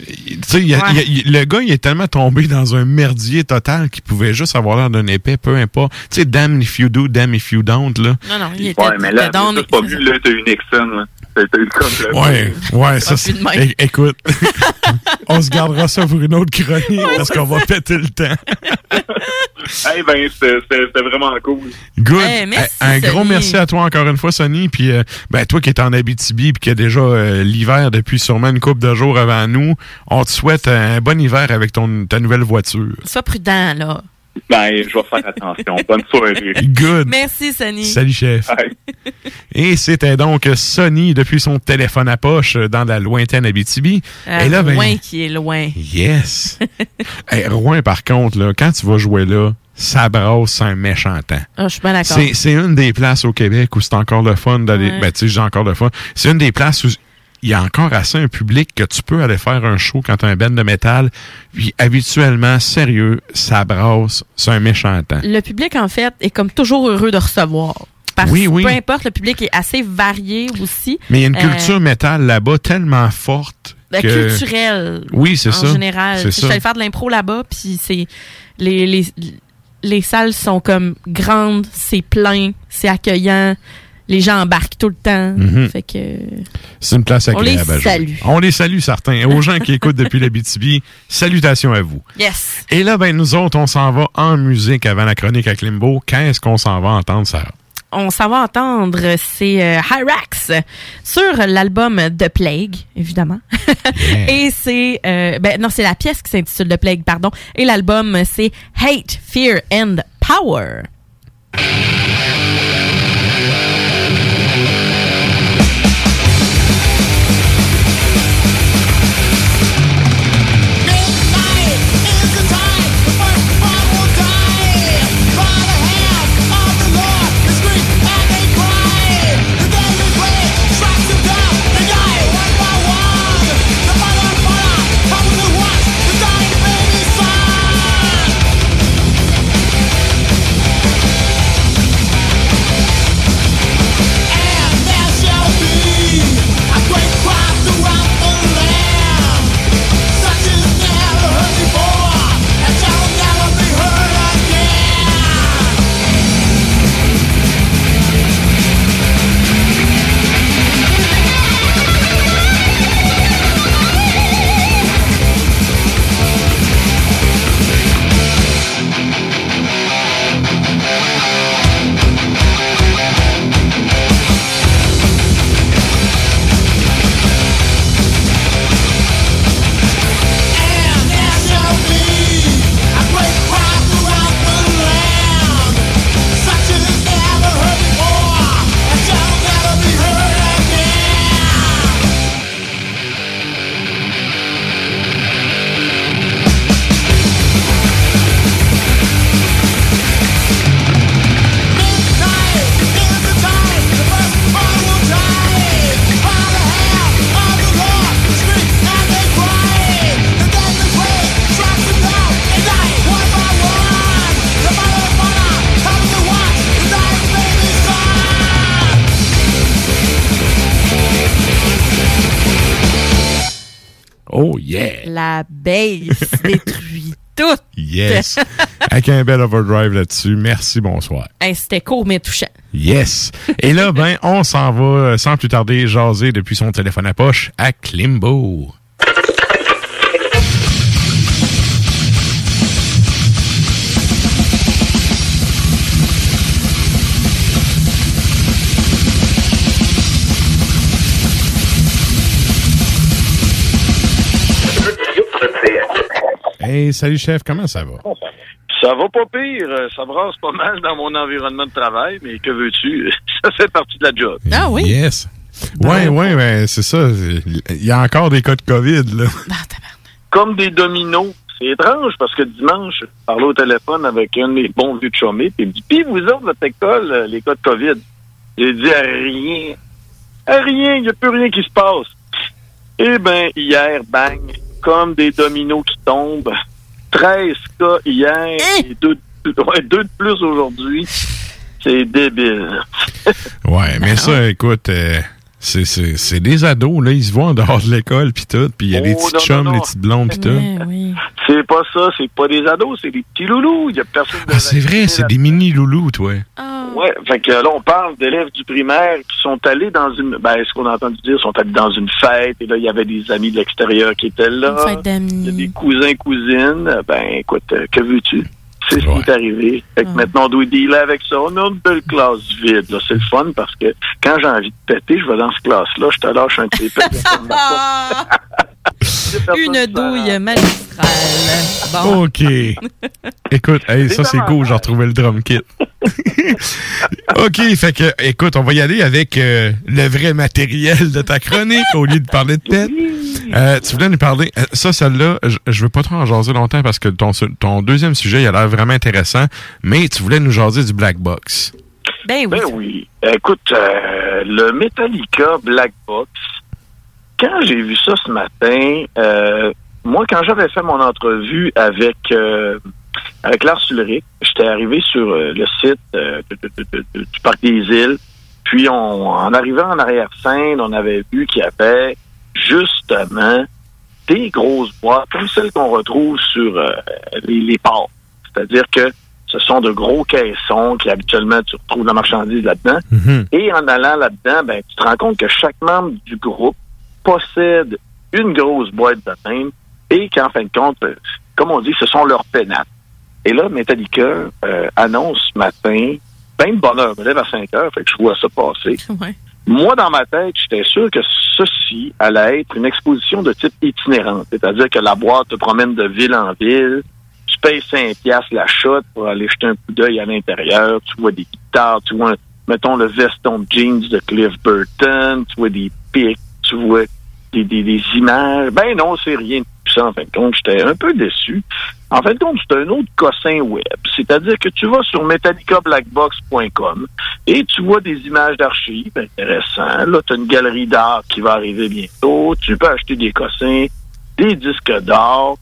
tu sais, le gars, il est tellement tombé dans un merdier total qu'il pouvait juste avoir l'air d'un épais, peu importe. Tu sais, damn if you do, damn if you don't, là. Non, non, il était, Ouais, mais là, t'as pas vu, là, t'as eu Nixon, là. Eu comme le- Ouais, ouais, ça, Pas c'est, écoute, *laughs* on se gardera ça pour une autre chronique, parce qu'on va péter le temps. *laughs* Eh ben, c'était c'était vraiment cool. Good. Merci, un un gros merci à toi encore une fois, Sonny. Puis, euh, ben, toi qui es en Abitibi puis qui a déjà euh, l'hiver depuis sûrement une couple de jours avant nous, on te souhaite un bon hiver avec ton, ta nouvelle voiture. Sois prudent, là. Ben, je vais faire attention. *laughs* Bonne soirée. Good. Merci, Sonny. Salut, chef. Et c'était donc Sonny depuis son téléphone à poche dans la lointaine Abitibi. Euh, Et là, ben, loin qui est loin. Yes. *laughs* Hey, Rouen, par contre, là, quand tu vas jouer là, ça brasse un méchant temps. Ah, je suis bien d'accord. C'est, c'est une des places au Québec où c'est encore le fun d'aller. Ouais. Ben, tu sais, j'ai encore le fun. C'est une des places où il y a encore assez un public que tu peux aller faire un show quand t'as un band de métal. Puis habituellement, sérieux, ça brasse, c'est un méchant temps. Le public, en fait, est comme toujours heureux de recevoir. Parce Oui, que oui. peu importe, le public est assez varié aussi. Mais il y a une Euh, culture métal là-bas tellement forte. ben, que... culturelle. Oui, c'est en ça. général. Tu sais, Je suis allée faire de l'impro là-bas, puis c'est les, les, les salles sont comme grandes, c'est plein, c'est accueillant. Les gens embarquent tout le temps. Mhm. Fait que C'est une place On les agréable à jouer. salue. On les salue, certains. Et aux gens qui écoutent depuis *laughs* la BTB, salutations à vous. yes. Et là, ben, nous autres, on s'en va en musique avant la chronique à Klimbo. Qu'est-ce qu'on s'en va entendre, Sarah? On s'en va entendre, c'est euh, Hyrax sur l'album The Plague, évidemment. *laughs* Et c'est, euh, ben non, c'est la pièce qui s'intitule The Plague, pardon. Et l'album, c'est Hate, Fear and Power. La bass *laughs* détruit tout. Yes! Avec un bel overdrive là-dessus. Merci, bonsoir. Hey, C'était court mais touchant. Yes! Et là, ben, on s'en va, euh, sans plus tarder, jaser depuis son téléphone à poche à Klimbo. Hey, salut chef, comment ça va? Ça va pas pire. euh, Ça brasse pas mal dans mon environnement de travail, mais que veux-tu? *laughs* Ça fait partie de la job. Ah oui? Yes. Ouais, ouais, ben, c'est ça. Il y a encore des cas de COVID, là. Comme des dominos. C'est étrange parce que dimanche, je parlais au téléphone avec un de mes bons vieux de chômés, puis il me dit Puis vous autres, votre école, euh, les cas de COVID? J'ai dit à rien. À rien, il n'y a plus rien qui se passe. Eh ben, hier, bang, comme des dominos qui tombent. 13 cas hier et deux, ouais, deux de plus aujourd'hui. C'est débile. Ouais, mais ça, écoute, euh, c'est, c'est, c'est des ados, là. Ils se voient en dehors de l'école, puis tout. Puis il y a des Oh, petites non, chums, non, des non. petites blondes, puis tout. C'est pas ça, c'est pas des ados, c'est des petits loulous. Il y a personne Ah, c'est vrai, c'est des mini-loulous, toi. Ouais, fait que là, on parle d'élèves du primaire qui sont allés dans une, ben, ce qu'on a entendu dire, sont allés dans une fête, et là, il y avait des amis de l'extérieur qui étaient là. Une fête d'amis. Il y a des cousins, cousines. Ben, écoute, euh, que veux-tu? C'est ce qui est arrivé. Fait que maintenant, on doit dealer avec ça. On a une belle classe vide. là. C'est le fun parce que quand j'ai envie de péter, je vais dans cette classe-là, je te lâche un petit peu. *laughs* *laughs* Une douille magistrale. Bon. OK. Écoute, hey, ça c'est cool, j'ai retrouvé le drum kit. *laughs* OK, fait que, écoute, on va y aller avec euh, le vrai matériel de ta chronique au lieu de parler de tête. Euh, tu voulais nous parler, euh, ça, celle-là, je- je veux pas trop en jaser longtemps parce que ton, ton deuxième sujet, il a l'air vraiment intéressant, mais tu voulais nous jaser du Black Box. Ben oui. Ben oui. Écoute, euh, le Metallica Black Box, quand j'ai vu ça ce matin, euh, moi, quand j'avais fait mon entrevue avec euh, avec Lars Ulrich, j'étais arrivé sur euh, le site du Parc des Îles. Puis, on, en arrivant en arrière-scène, on avait vu qu'il y avait justement des grosses boîtes comme celles qu'on retrouve sur les, les ports. C'est-à-dire que ce sont de gros caissons qui habituellement tu retrouves la marchandise là-dedans. Et en allant là-dedans, ben, tu te rends compte que chaque membre du groupe possède une grosse boîte de même et qu'en fin de compte, euh, comme on dit, ce sont leurs pénates. Et là, Metallica euh, annonce ce matin, ben de bonheur, je me lève à 5 heures, fait que je vois ça passer. *laughs* Moi, dans ma tête, j'étais sûr que ceci allait être une exposition de type itinérante, c'est-à-dire que la boîte te promène de ville en ville, tu payes 5 piastres la shot pour aller jeter un coup d'œil à l'intérieur, tu vois des guitares, tu vois, mettons, le veston de jeans de Cliff Burton, tu vois des pics, tu vois des, images. Ben non, c'est rien de tout ça, en fin de compte. J'étais un peu déçu. En fin de compte, c'est un autre cossin web. C'est-à-dire que tu vas sur metallicablackbox.com et tu vois des images d'archives intéressantes. Là, tu as une galerie d'art qui va arriver bientôt. Tu peux acheter des cossins, des disques d'or.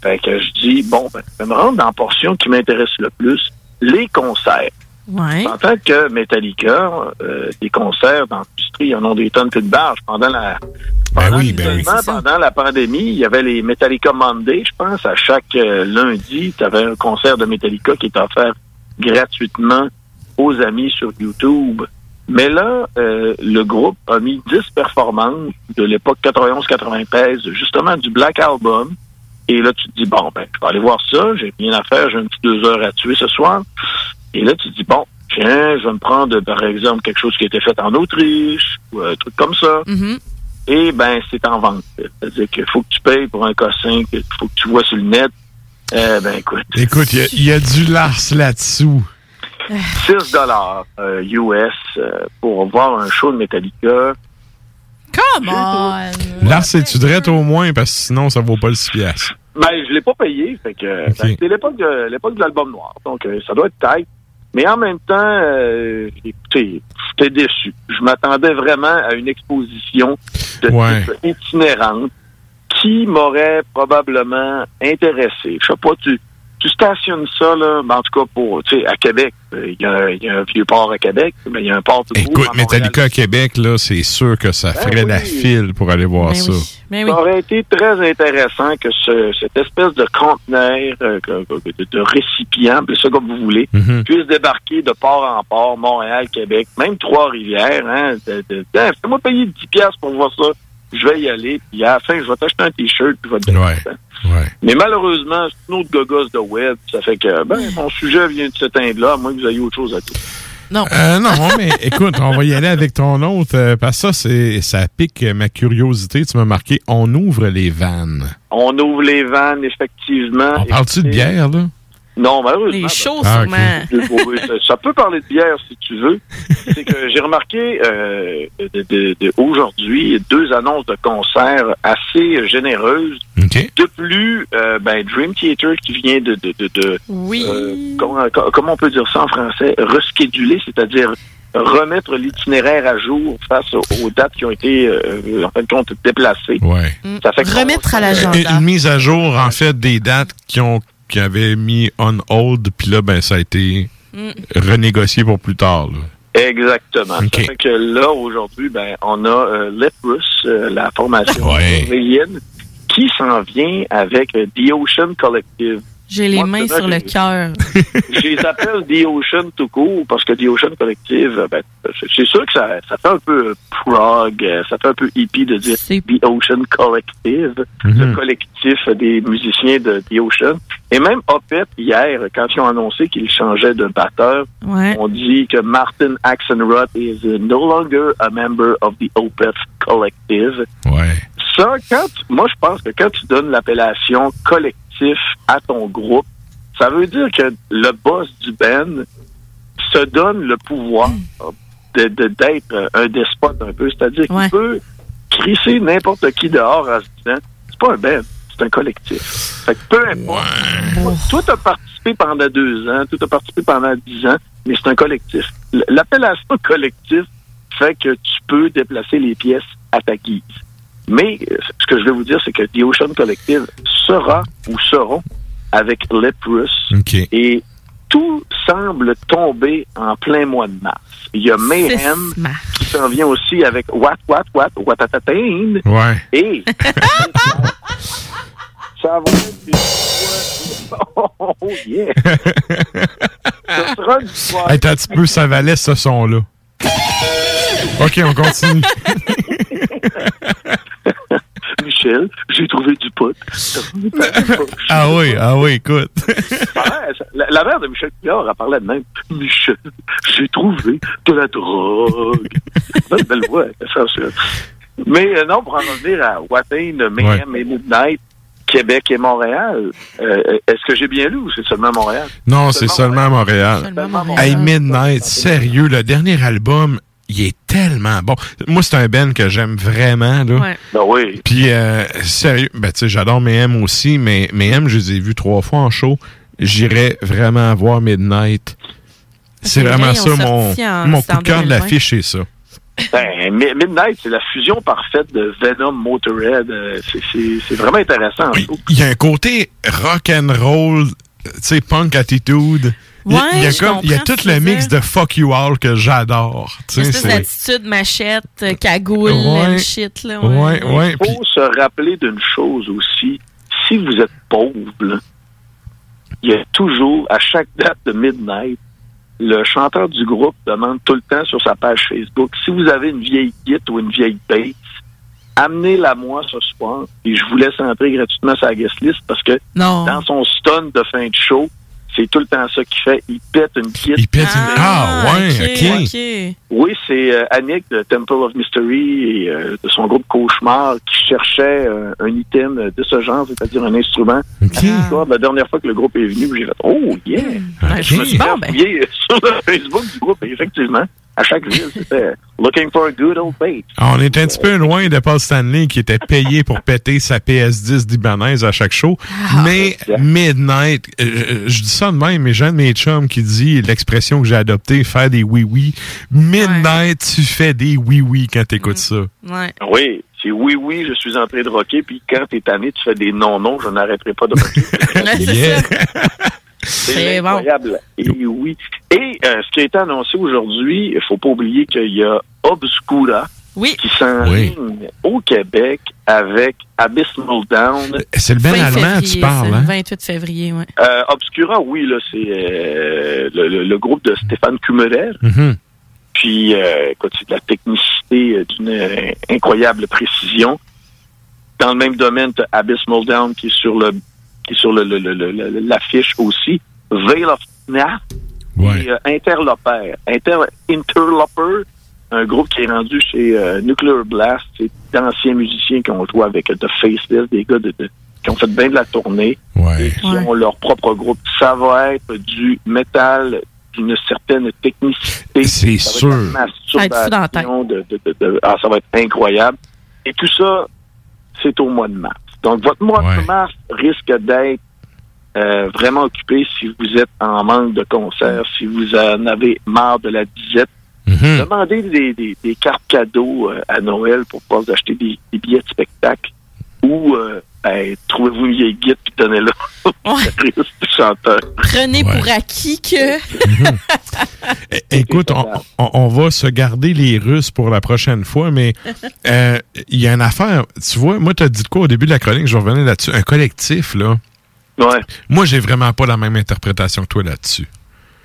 Fait que je dis, bon, ben, je vais me rendre dans la portion qui m'intéresse le plus, les concerts. Ouais. En tant que Metallica, euh, des concerts dans l'industrie, ils en ont des tonnes plus de barges. Pendant la, pendant, oui, ben oui. l'isolement, pendant la pandémie, il y avait les Metallica Monday, je pense. À chaque euh, lundi, tu avais un concert de Metallica qui était offert gratuitement aux amis sur YouTube. Mais là, euh, le groupe a mis 10 performances de l'époque 91-93, justement du Black Album. Et là, tu te dis, bon, ben, je vais aller voir ça, j'ai rien à faire, j'ai un petit deux heures à tuer ce soir. Et là, tu te dis, bon, tiens, je vais me prendre, par exemple, quelque chose qui a été fait en Autriche, ou un truc comme ça. Et ben, c'est en vente. C'est-à-dire qu'il faut que tu payes pour un cossin, qu'il faut que tu vois sur le net. Eh ben, écoute. Écoute, il y a- il y, a du Lars là-dessous. *sighs* 6 dollars euh, US euh, pour voir un show de Metallica. Come on! Lars, c'est-tu drette au moins, parce que sinon, ça vaut pas le 6 piastres. Ben, je l'ai pas payé, fait que ben, c'était l'époque de l'époque de l'album noir, donc euh, ça doit être tight. Mais en même temps, euh, écoutez, j'étais déçu. Je m'attendais vraiment à une exposition de Ouais. type itinérante qui m'aurait probablement intéressé. Je sais pas, tu tu stationnes ça là, ben, en tout cas pour, tu sais, à Québec, il y, a- il y a un vieux port à Québec, mais il y a un port tout Écoute, à. Metallica à Québec, là, c'est sûr que ça ferait la file pour aller voir ça. Ça aurait été très intéressant que ce- cette espèce de conteneur, euh, de, de récipient, ça comme vous voulez, Mhm. puisse débarquer de port en port, Montréal, Québec, même Trois-Rivières. Hein, de- de- de- Fais-moi payer 10 piastres pour voir ça. Je vais y aller, puis à la fin, je vais t'acheter un T-shirt, puis je vais te donner ça. Mais malheureusement, c'est une autre gogosse de web. Ça fait que, ben, mon sujet vient de s'éteindre-là, à moins que vous ayez autre chose à dire. Non. Euh, non, mais *laughs* écoute, on va y aller avec ton autre, euh, parce que ça, c'est, ça pique ma curiosité. Tu m'as marqué, on ouvre les vannes. On ouvre les vannes, effectivement. On parle-tu de bière, là? Non, malheureusement. Les chauds, Ah, ça, ça peut parler de bière si tu veux. C'est que j'ai remarqué euh, de- de- de- aujourd'hui deux annonces de concerts assez généreuses. De plus, euh, ben, Dream Theater qui vient de, de, de, de Oui. euh, comment, co- comment on peut dire ça en français, rescheduler, c'est-à-dire remettre l'itinéraire à jour face aux, dates qui ont été euh, en fin de compte déplacées. Ouais. Ça fait Remettre à Une, l'agenda. une mise à jour, en fait, des dates qui ont qui avaient mis on hold, puis là, ben, ça a été Mm. renégocié pour plus tard. là. Exactement. Ça fait que là, aujourd'hui, ben, on a euh, Leprous, euh, la formation Ouais. qui s'en vient avec euh, The Ocean Collective. J'ai les Moi, mains sur le cœur. *laughs* Je les appelle The Ocean tout court parce que The Ocean Collective, ben, c'est- sûr que ça, ça fait un peu prog, euh, ça fait un peu hippie de dire The Ocean Collective, le collectif des musiciens de The Ocean. Et même Opeth, hier, quand ils ont annoncé qu'ils changeaient de batteur, Ouais. on dit que Martin Axelrod is no longer a member of the Opeth Collective. Ouais. Ça, quand moi, je pense que quand tu donnes l'appellation à ton groupe, ça veut dire que le boss du band se donne le pouvoir de- de- d'être un despote un peu. C'est-à-dire qu'il peut crisser n'importe qui dehors en se disant c'est pas un band, c'est un collectif. Fait que peu importe. Toi, t'as participé pendant deux ans, toi, t'as participé pendant dix ans, mais c'est un collectif. L'appellation *laughs* collectif fait que tu peux déplacer les pièces à ta guise. Mais euh, ce que je vais vous dire, c'est que The Ocean Collective sera ou seront avec Leprous. Et tout semble tomber en plein mois de mars. Il y a Mayhem qui s'en vient aussi avec What, What, What, Watatatain. Ouais. Et *laughs* ça va être Oh yeah! *laughs* Ce sera une soirée Hey, t'as un petit peu, ça valait ce son-là. OK, on continue. *laughs* Michel, j'ai trouvé du pot. ah oui, ah oui, écoute. Ça- la, la mère de Michel Pillard a parlé de même. Michel, j'ai trouvé de la drogue. belle, belle voix, ça, ça. Mais euh, non, pour en revenir à Watain, Mayhem et Midnight, Québec et Montréal, euh, est-ce que j'ai bien lu ou c'est seulement Montréal? Non, c'est seulement à Montréal. Seulement Montréal. Hey, Midnight, sérieux, le dernier album, il est tellement bon. Moi, c'est un band que j'aime vraiment, là. Ouais. Ben oui. Puis, euh, sérieux, ben, tu sais, j'adore Mayhem aussi, mais Mayhem, je les ai vus trois fois en show. J'irais vraiment voir Midnight. C'est vraiment ça, mon, en- mon coup de cœur de 2020. l'affiche, c'est ça. Ben, Mi- Midnight, c'est la fusion parfaite de Venom, Motorhead. euh, c'est- vraiment intéressant. Il y a un côté rock and roll, tu sais, punk attitude. Il y a- Ouais, il y a, je comme, il y a tout le mix de fuck you all que j'adore. Tu sais, c'est- d'attitude machette, euh, cagoule, Ouais. shit, là. Ouais, ouais. Il faut se rappeler d'une chose aussi. Si vous êtes pauvre, il y a toujours, à chaque date de Midnight, le chanteur du groupe demande tout le temps sur sa page Facebook, si vous avez une vieille guitare ou une vieille bass, amenez-la moi ce soir et je vous laisse entrer gratuitement sur la guest list parce que Non. dans son stun de fin de show, c'est tout le temps ça qu'il fait. Il pète une guitare. Il pète une- Ah, ouais, ok. Oui, c'est euh, Annick de Temple of Mystery et euh, de son groupe Cauchemar qui cherchait euh, un item de ce genre, c'est-à-dire un instrument. À La dernière fois que le groupe est venu, j'ai fait Oh yeah! Je me suis Bon, ben. *laughs* sur le Facebook du groupe et effectivement, à chaque ville, c'était *laughs* Looking for a good old. Ah, On est un petit peu loin de Paul Stanley qui était payé pour péter sa PS10 libanaise à chaque show. mais Midnight, euh, je dis ça de même, mais j'ai un de mes chums qui dit l'expression que j'ai adoptée, faire des oui-oui. Midnight, tu fais des oui-oui quand t'écoutes ça. Ouais. Oui, c'est oui, oui, je suis en train de rocker, puis quand t'es tanné, tu fais des non-non, je n'arrêterai pas de rocker. *laughs* *laughs* C'est incroyable. Et oui. Et euh, ce qui a été annoncé aujourd'hui, il faut pas oublier qu'il y a Obscura qui s'enligne au Québec avec Abysmal Down. C'est le bel Fin allemand, février, tu parles, hein? 28 février, ouais. Euh, Obscura, oui, là, c'est euh, le, le- le groupe de Stéphane Kummerer. Mhm. Puis, euh, écoute, c'est de la technicité euh, d'une euh, incroyable précision. Dans le même domaine, tu Abysmal Down qui est sur le qui est sur le, le- le- le- le- l'affiche aussi. Veil of Snap et euh, Interloper. Inter, Interloper, un groupe qui est rendu chez euh, Nuclear Blast. C'est d'anciens musiciens qui ont joué avec euh, The Faceless, des gars de, de- qui ont fait bien de la tournée et qui ont leur propre groupe. Ça va être du métal d'une certaine technicité. C'est Ça va être de- de- ah, ça va être incroyable. Et tout ça, c'est au mois de mars. Donc, votre mois de mars risque d'être euh, vraiment occupé si vous êtes en manque de concerts, si vous en avez marre de la disette. Demandez des, des- des cartes cadeaux euh, à Noël pour pouvoir vous acheter des, des billets de spectacle ou euh, trouvez-vous une vieille guide puis donnez-la au *laughs* chanteur. Prenez pour acquis que. É- *laughs* Écoute, on, on- on va se garder les Russes pour la prochaine fois, mais *laughs* euh, il y a une affaire. Tu vois, moi, tu as dit de quoi au début de la chronique, je vais revenir là-dessus. Un collectif, là. Ouais. Moi, j'ai vraiment pas la même interprétation que toi là-dessus.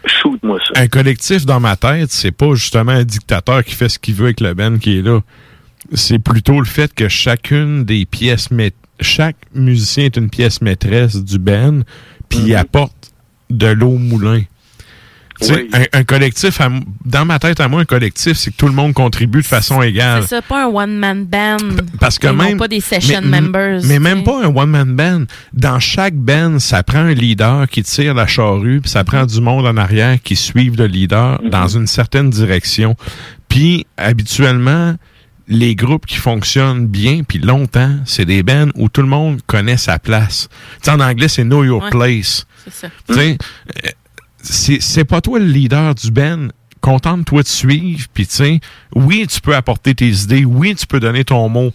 Shoot-moi ça. Un collectif dans ma tête, c'est pas justement un dictateur qui fait ce qu'il veut avec le Ben qui est là. C'est plutôt le fait que chacune des pièces, mait- chaque musicien est une pièce maîtresse du Ben, puis il apporte de l'eau au moulin. Tu sais, Oui. un, un collectif, à dans ma tête à moi, un collectif, c'est que tout le monde contribue de façon égale. C'est ça, pas un one-man band. Parce que Ils même. pas des session mais, members. Mais même pas un one-man band. Dans chaque band, ça prend un leader qui tire la charrue, puis ça prend du monde en arrière qui suivent le leader dans une certaine direction. Puis, habituellement, les groupes qui fonctionnent bien, puis longtemps, c'est des bands où tout le monde connaît sa place. Tu sais, en anglais, c'est Know Your Ouais. Place. C'est ça. Euh, c'est pas toi le leader du Ben. Contente-toi de suivre, puis tu sais, oui, tu peux apporter tes idées, oui, tu peux donner ton mot,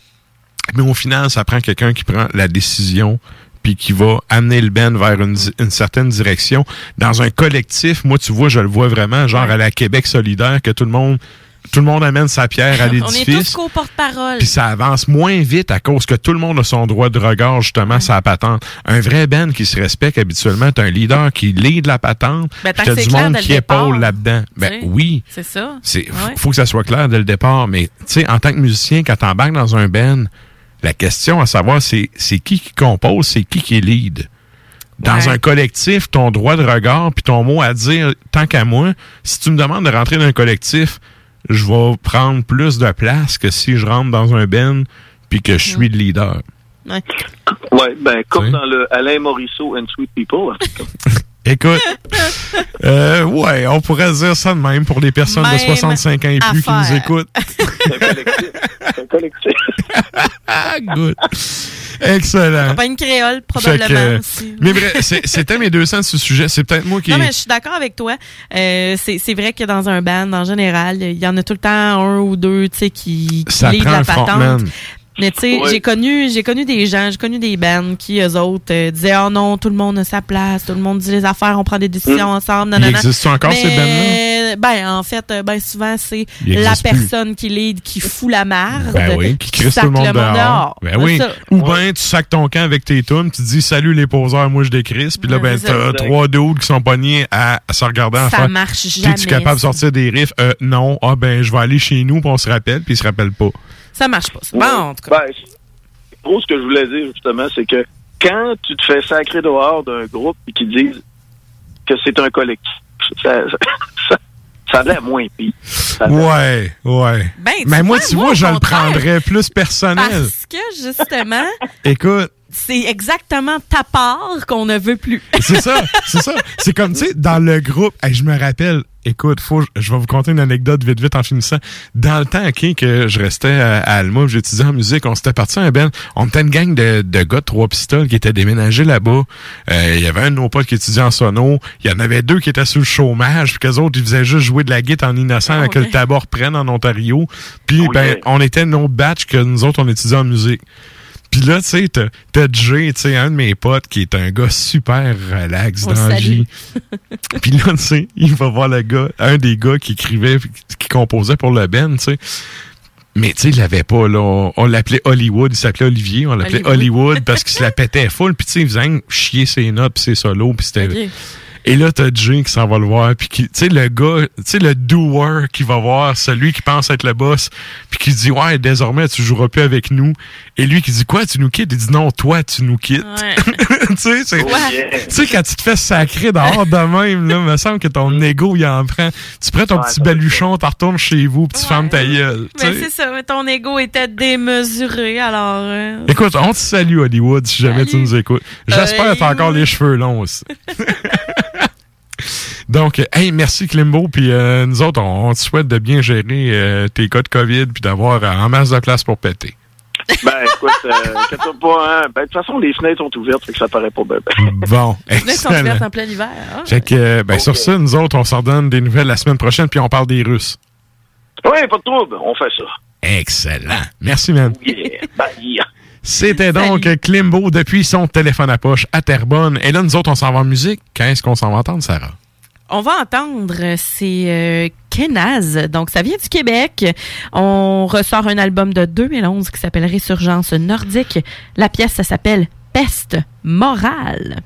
mais au final, ça prend quelqu'un qui prend la décision puis qui va amener le Ben vers une, une certaine direction. Dans un collectif, moi, tu vois, je le vois vraiment, genre à la Québec solidaire, que tout le monde tout le monde amène sa pierre à On est l'édifice. tous co-porte-parole. Puis ça avance moins vite à cause que tout le monde a son droit de regard, justement, sa patente. Un vrai Ben qui se respecte habituellement, t'as un leader qui lead la patente, Ben, t'as du monde qui épaule là-dedans. Ben oui. C'est ça. C'est Ouais. faut que ça soit clair dès le départ, mais tu sais, en tant que musicien, quand t'embarques dans un band, la question à savoir, c'est c'est qui qui compose, c'est qui qui lead? Dans Ouais. un collectif, ton droit de regard puis ton mot à dire, tant qu'à moi, si tu me demandes de rentrer dans un collectif, je vais prendre plus de place que si je rentre dans un band puis que je suis le leader. Ouais. Ouais, ben, comme Oui. dans le Alain Morisseau and Sweet People. *laughs* Écoute, *laughs* euh, ouais, on pourrait dire ça de même pour les personnes de Même 65 ans et plus qui nous écoutent. *laughs* C'est un collectif. Ah, *laughs* good. Excellent. Compagnie créole, probablement que, aussi. mais bref, c'est- c'était mes deux cents sur ce sujet. C'est peut-être moi qui. Non, mais je suis d'accord avec toi. Euh, c'est c'est vrai que dans un band, en général, il y en a tout le temps un ou deux, tu sais, qui, qui Ça prend la un patente. frontman. Mais tu sais, Ouais. j'ai connu, j'ai connu des gens, j'ai connu des bands qui, eux autres, euh, disaient, oh non, tout le monde a sa place, tout le monde dit les affaires, on prend des décisions Mm. ensemble, Il existe encore, ces Mais, Ben, en fait, euh, ben souvent, c'est la plus. personne qui lead, qui fout la merde. Ben oui, qui crisse tout le monde dehors. Ben oui. Ça. Ou bien tu sacs ton camp avec tes tunes, tu dis salut les poseurs, moi je décrisse, puis là ben t'as trois dudes qui sont pognés à, à se regarder en Ça marche Puis jamais, tu es capable de sortir des riffs, euh, non, ah ben je vais aller chez nous, puis on se rappelle, puis ils se rappellent pas. Ça marche pas. ça. Bon, en tout cas. Ben, gros, ce que je voulais dire, justement, c'est que quand tu te fais sacrer dehors d'un groupe et qu'ils disent que c'est un collectif, ça, ça, *laughs* ça, ça l'air moins pire. Ouais, ouais. Ben, Mais moi, vois, tu moi, vois, au je le prendrais plus personnel. Parce que, justement, *laughs* Écoute, c'est exactement ta part qu'on ne veut plus. *laughs* C'est ça, c'est ça. *laughs* C'est comme, tu sais, dans le groupe, hey, je me rappelle, écoute, faut, je vais vous conter une anecdote vite, vite en finissant. Dans le temps, OK, que je restais à, à Alma, j'étudiais en musique, on s'était parti à un ben, on était une gang de, de gars de trois pistoles qui étaient déménagés là-bas. Euh, Il y avait un de nos potes qui étudiait en sono. Il y en avait deux qui étaient sous le chômage, puis qu'eux autres, ils faisaient juste jouer de la guitare en innocent avec que le tabac reprenne en Ontario. Puis, ben, on était une autre batch que nous autres, on étudiait en musique. Puis là, tu sais, t'as t'as Jay, tu sais, un de mes potes qui est un gars super relax On dans la vie. *laughs* Puis là, tu sais, il va voir le gars, un des gars qui écrivait, qui composait pour le Ben, tu sais. Mais tu sais, il l'avait pas, là. On, on l'appelait Hollywood, il s'appelait Olivier, on l'appelait Hollywood. Hollywood parce qu'il se la pétait full, puis tu sais, il faisait chier ses notes, puis ses solos, puis c'était... Et là, t'as Jay qui s'en va le voir, puis qui, tu sais, le gars, tu sais, le doer qui va voir celui qui pense être le boss, puis qui dit, ouais, désormais, tu joueras plus avec nous. Et lui qui dit, quoi, tu nous quittes? Il dit, non, toi, tu nous quittes. *laughs* tu sais, c'est, Ouais. tu sais, quand tu te fais sacrer dehors de même, là, me semble que ton ego, il en prend. Tu prends ton Ouais, petit baluchon, tu retournes chez vous, puis tu fermes ta gueule. tu Mais sais. c'est ça, mais ton ego était démesuré, alors... euh, Écoute, on te salue, Hollywood, si jamais tu nous écoutes. J'espère que t'as encore les cheveux longs aussi. *laughs* Donc, hey, merci Klimbo, puis euh, nous autres, on, on te souhaite de bien gérer euh, tes cas de COVID, puis d'avoir euh, en masse de place pour péter. *laughs* Ben, écoute, euh, pas, hein. Ben, de toute façon, les fenêtres sont ouvertes, fait que ça paraît pas bien. *laughs* Bon, Les fenêtres sont ouvertes en plein hiver. hein? Fait que, euh, ben, sur ça, nous autres, on s'en donne des nouvelles la semaine prochaine, puis on parle des Russes. Oui, pas de trouble, on fait ça. Excellent. Merci, man. Yeah, bye. C'était donc Klimbo depuis son téléphone à poche à Terrebonne. Et là, nous autres, on s'en va en musique. Qu'est-ce qu'on s'en va entendre, Sarah? On va entendre, euh, c'est euh, Kenaz. Donc, ça vient du Québec. On ressort un album de 2011 qui s'appelle Résurgence nordique. La pièce, ça s'appelle Peste morale.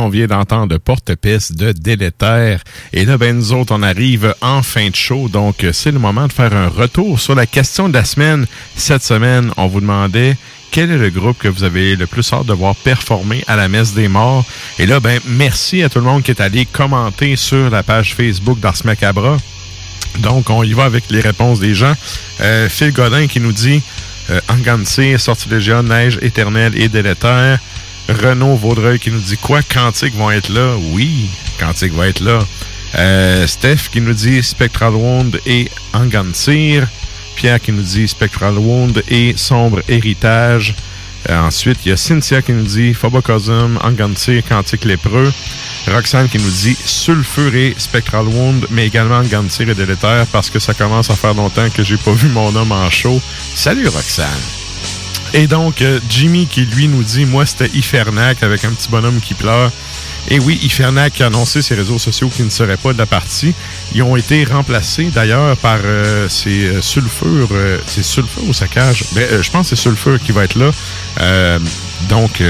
On vient d'entendre Porte-Piste de Délétère. Et là, ben, nous autres, on arrive en fin de show. Donc, c'est le moment de faire un retour sur la question de la semaine. Cette semaine, on vous demandait quel est le groupe que vous avez le plus hâte de voir performer à la messe des morts. Et là, ben, merci à tout le monde qui est allé commenter sur la page Facebook d'Ars Macabra. Donc, on y va avec les réponses des gens. Euh, Phil Godin qui nous dit euh, Angancy, Sortilégionne, Neige éternelle et délétère. Renaud Vaudreuil qui nous dit quoi? Quantique vont être là? Oui, Quantique va être là. Euh, Steph qui nous dit Spectral Wound et Angansir. Pierre qui nous dit Spectral Wound et Sombre Héritage. Euh, ensuite, il y a Cynthia qui nous dit Phobocosm, Angansir, Quantique Lépreux. Roxane qui nous dit Sulfuré, Spectral Wound, mais également Angansir et Délétère parce que ça commence à faire longtemps que j'ai pas vu mon homme en show. Salut Roxane! Et donc, euh, Jimmy qui lui nous dit, moi c'était Ifernac avec un petit bonhomme qui pleure. Et oui, Ifernac a annoncé ses réseaux sociaux qui ne seraient pas de la partie. Ils ont été remplacés d'ailleurs par euh, ces euh, sulfures. euh, c'est sulfure ou saccage? Ben, euh, je pense que c'est sulfure qui va être là. Donc,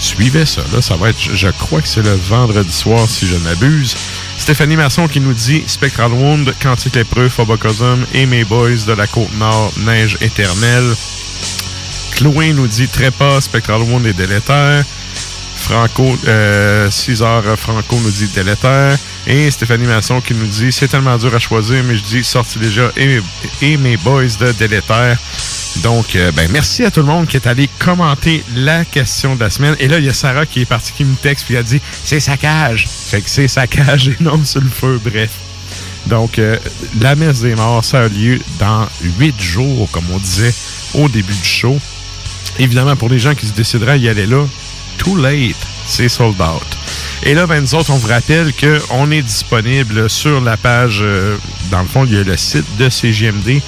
suivez ça. Là, ça va être, je- crois que c'est le vendredi soir si je ne m'abuse. Stéphanie Masson qui nous dit Spectral Wound, Quantique Lépreux, Phobocosm et mes boys de la Côte-Nord, Neige éternelle. Chloé nous dit Trépas, Spectral Wound et Délétère. Franco, euh, César Franco nous dit Délétère. Et Stéphanie Masson qui nous dit C'est tellement dur à choisir, mais je dis sorti déjà et, mes boys de Délétère. Donc, euh, ben, merci à tout le monde qui est allé commenter la question de la semaine. Et là, il y a Sarah qui est partie, qui me texte, puis a dit C'est saccage. Fait que c'est saccage et non sur le feu, bref. Donc, euh, la messe des morts, ça a lieu dans huit jours, comme on disait au début du show. Évidemment, pour les gens qui se décideraient à y aller là, too late, c'est sold out. Et là, ben, nous autres, on vous rappelle qu'on est disponible sur la page, euh, dans le fond, il y a le site de CGMD.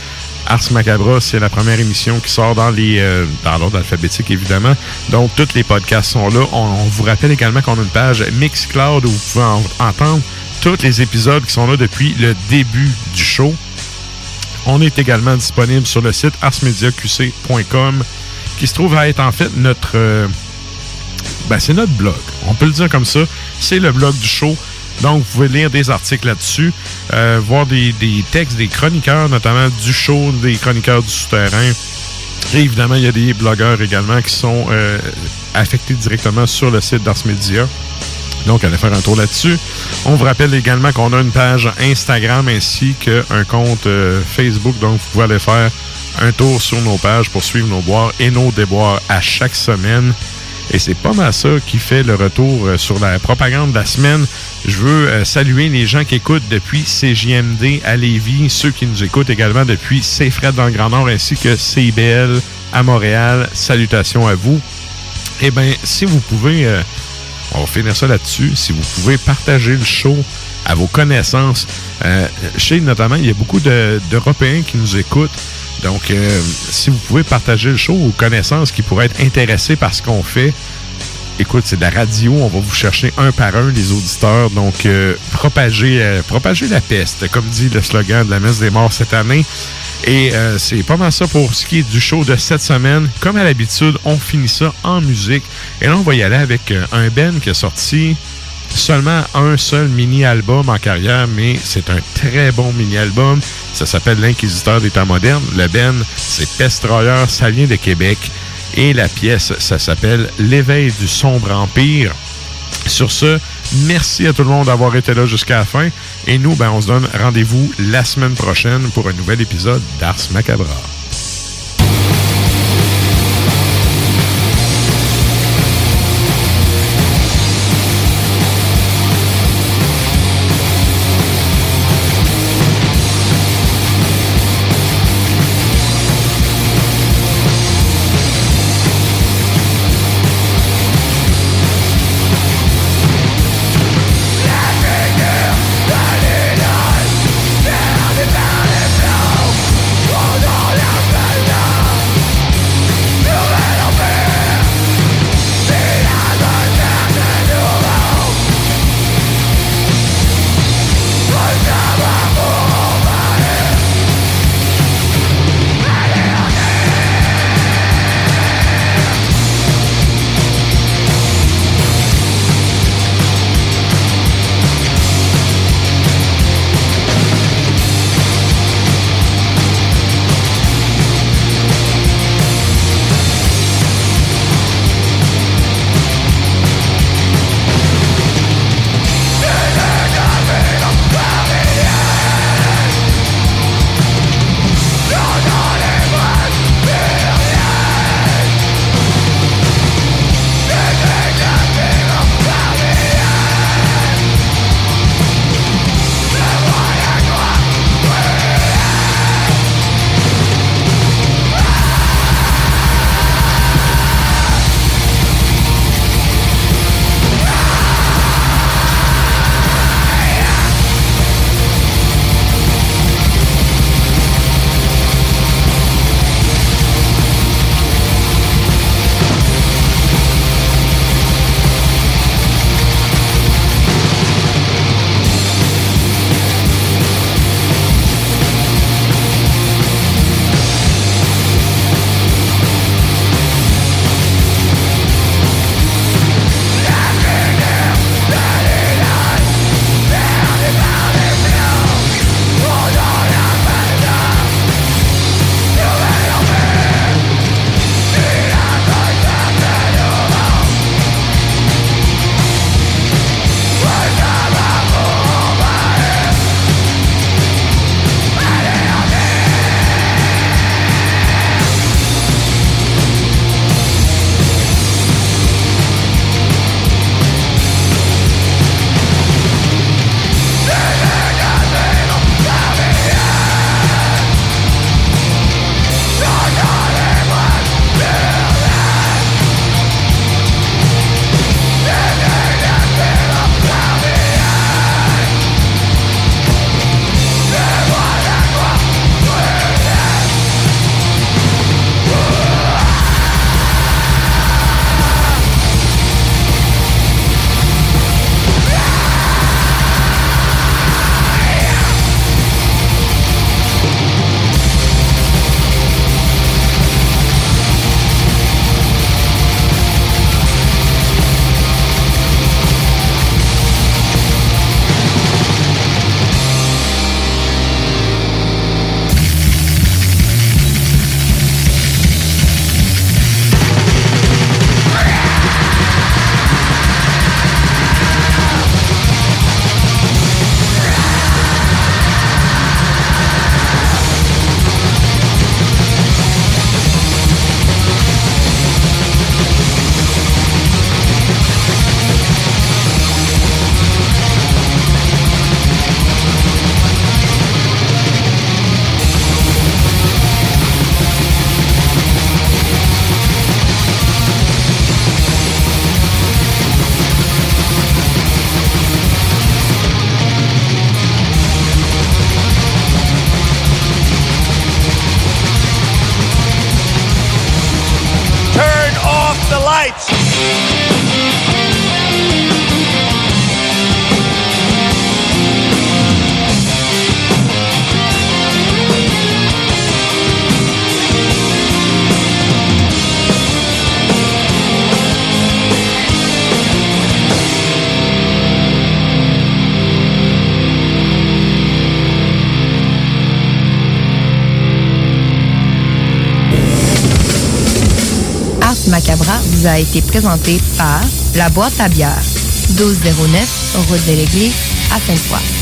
Ars Macabra, c'est la première émission qui sort dans les euh, dans l'ordre alphabétique, évidemment. Donc, tous les podcasts sont là. On, vous rappelle également qu'on a une page Mixcloud où vous pouvez en- entendre tous les épisodes qui sont là depuis le début du show. On est également disponible sur le site arsmediaqc.com qui se trouve à être en fait notre... euh, ben, c'est notre blog. On peut le dire comme ça. C'est le blog du show. Donc, vous pouvez lire des articles là-dessus, euh, voir des, des textes des chroniqueurs, notamment du show, des chroniqueurs du souterrain. Et évidemment, il y a des blogueurs également qui sont euh, affectés directement sur le site d'Ars Media. Donc, allez faire un tour là-dessus. On vous rappelle également qu'on a une page Instagram ainsi qu'un compte Facebook. Donc, vous pouvez aller faire un tour sur nos pages pour suivre nos boires et nos déboires à chaque semaine. Et c'est pas mal ça qui fait le retour euh, sur la propagande de la semaine. Je veux euh, saluer les gens qui écoutent depuis CJMD à Lévis, ceux qui nous écoutent également depuis CFRED dans le Grand Nord ainsi que CIBL à Montréal. Salutations à vous. Eh bien, si vous pouvez, euh, on va finir ça là-dessus, si vous pouvez partager le show à vos connaissances. Sais notamment, il y a beaucoup de- d'Européens qui nous écoutent. Donc, euh, si vous pouvez partager le show aux connaissances qui pourraient être intéressés par ce qu'on fait, écoute, c'est de la radio, on va vous chercher un par un les auditeurs. Donc, euh, propagez, euh, la peste, comme dit le slogan de la messe des morts cette année. Et euh, c'est pas mal ça pour ce qui est du show de cette semaine. Comme à l'habitude, on finit ça en musique. Et là, on va y aller avec un Ben qui a sorti seulement un seul mini-album en carrière, mais c'est un très bon mini-album. Ça s'appelle L'Inquisiteur des temps modernes. Le Ben, c'est Pestroyeur, ça vient de Québec. Et la pièce, ça s'appelle L'éveil du sombre empire. Sur ce, merci à tout le monde d'avoir été là jusqu'à la fin. Et nous, ben, on se donne rendez-vous la semaine prochaine pour un nouvel épisode d'Ars Macabra. A été présenté par La Boîte à bière, 1209, route de l'église, à Sainte-Foy.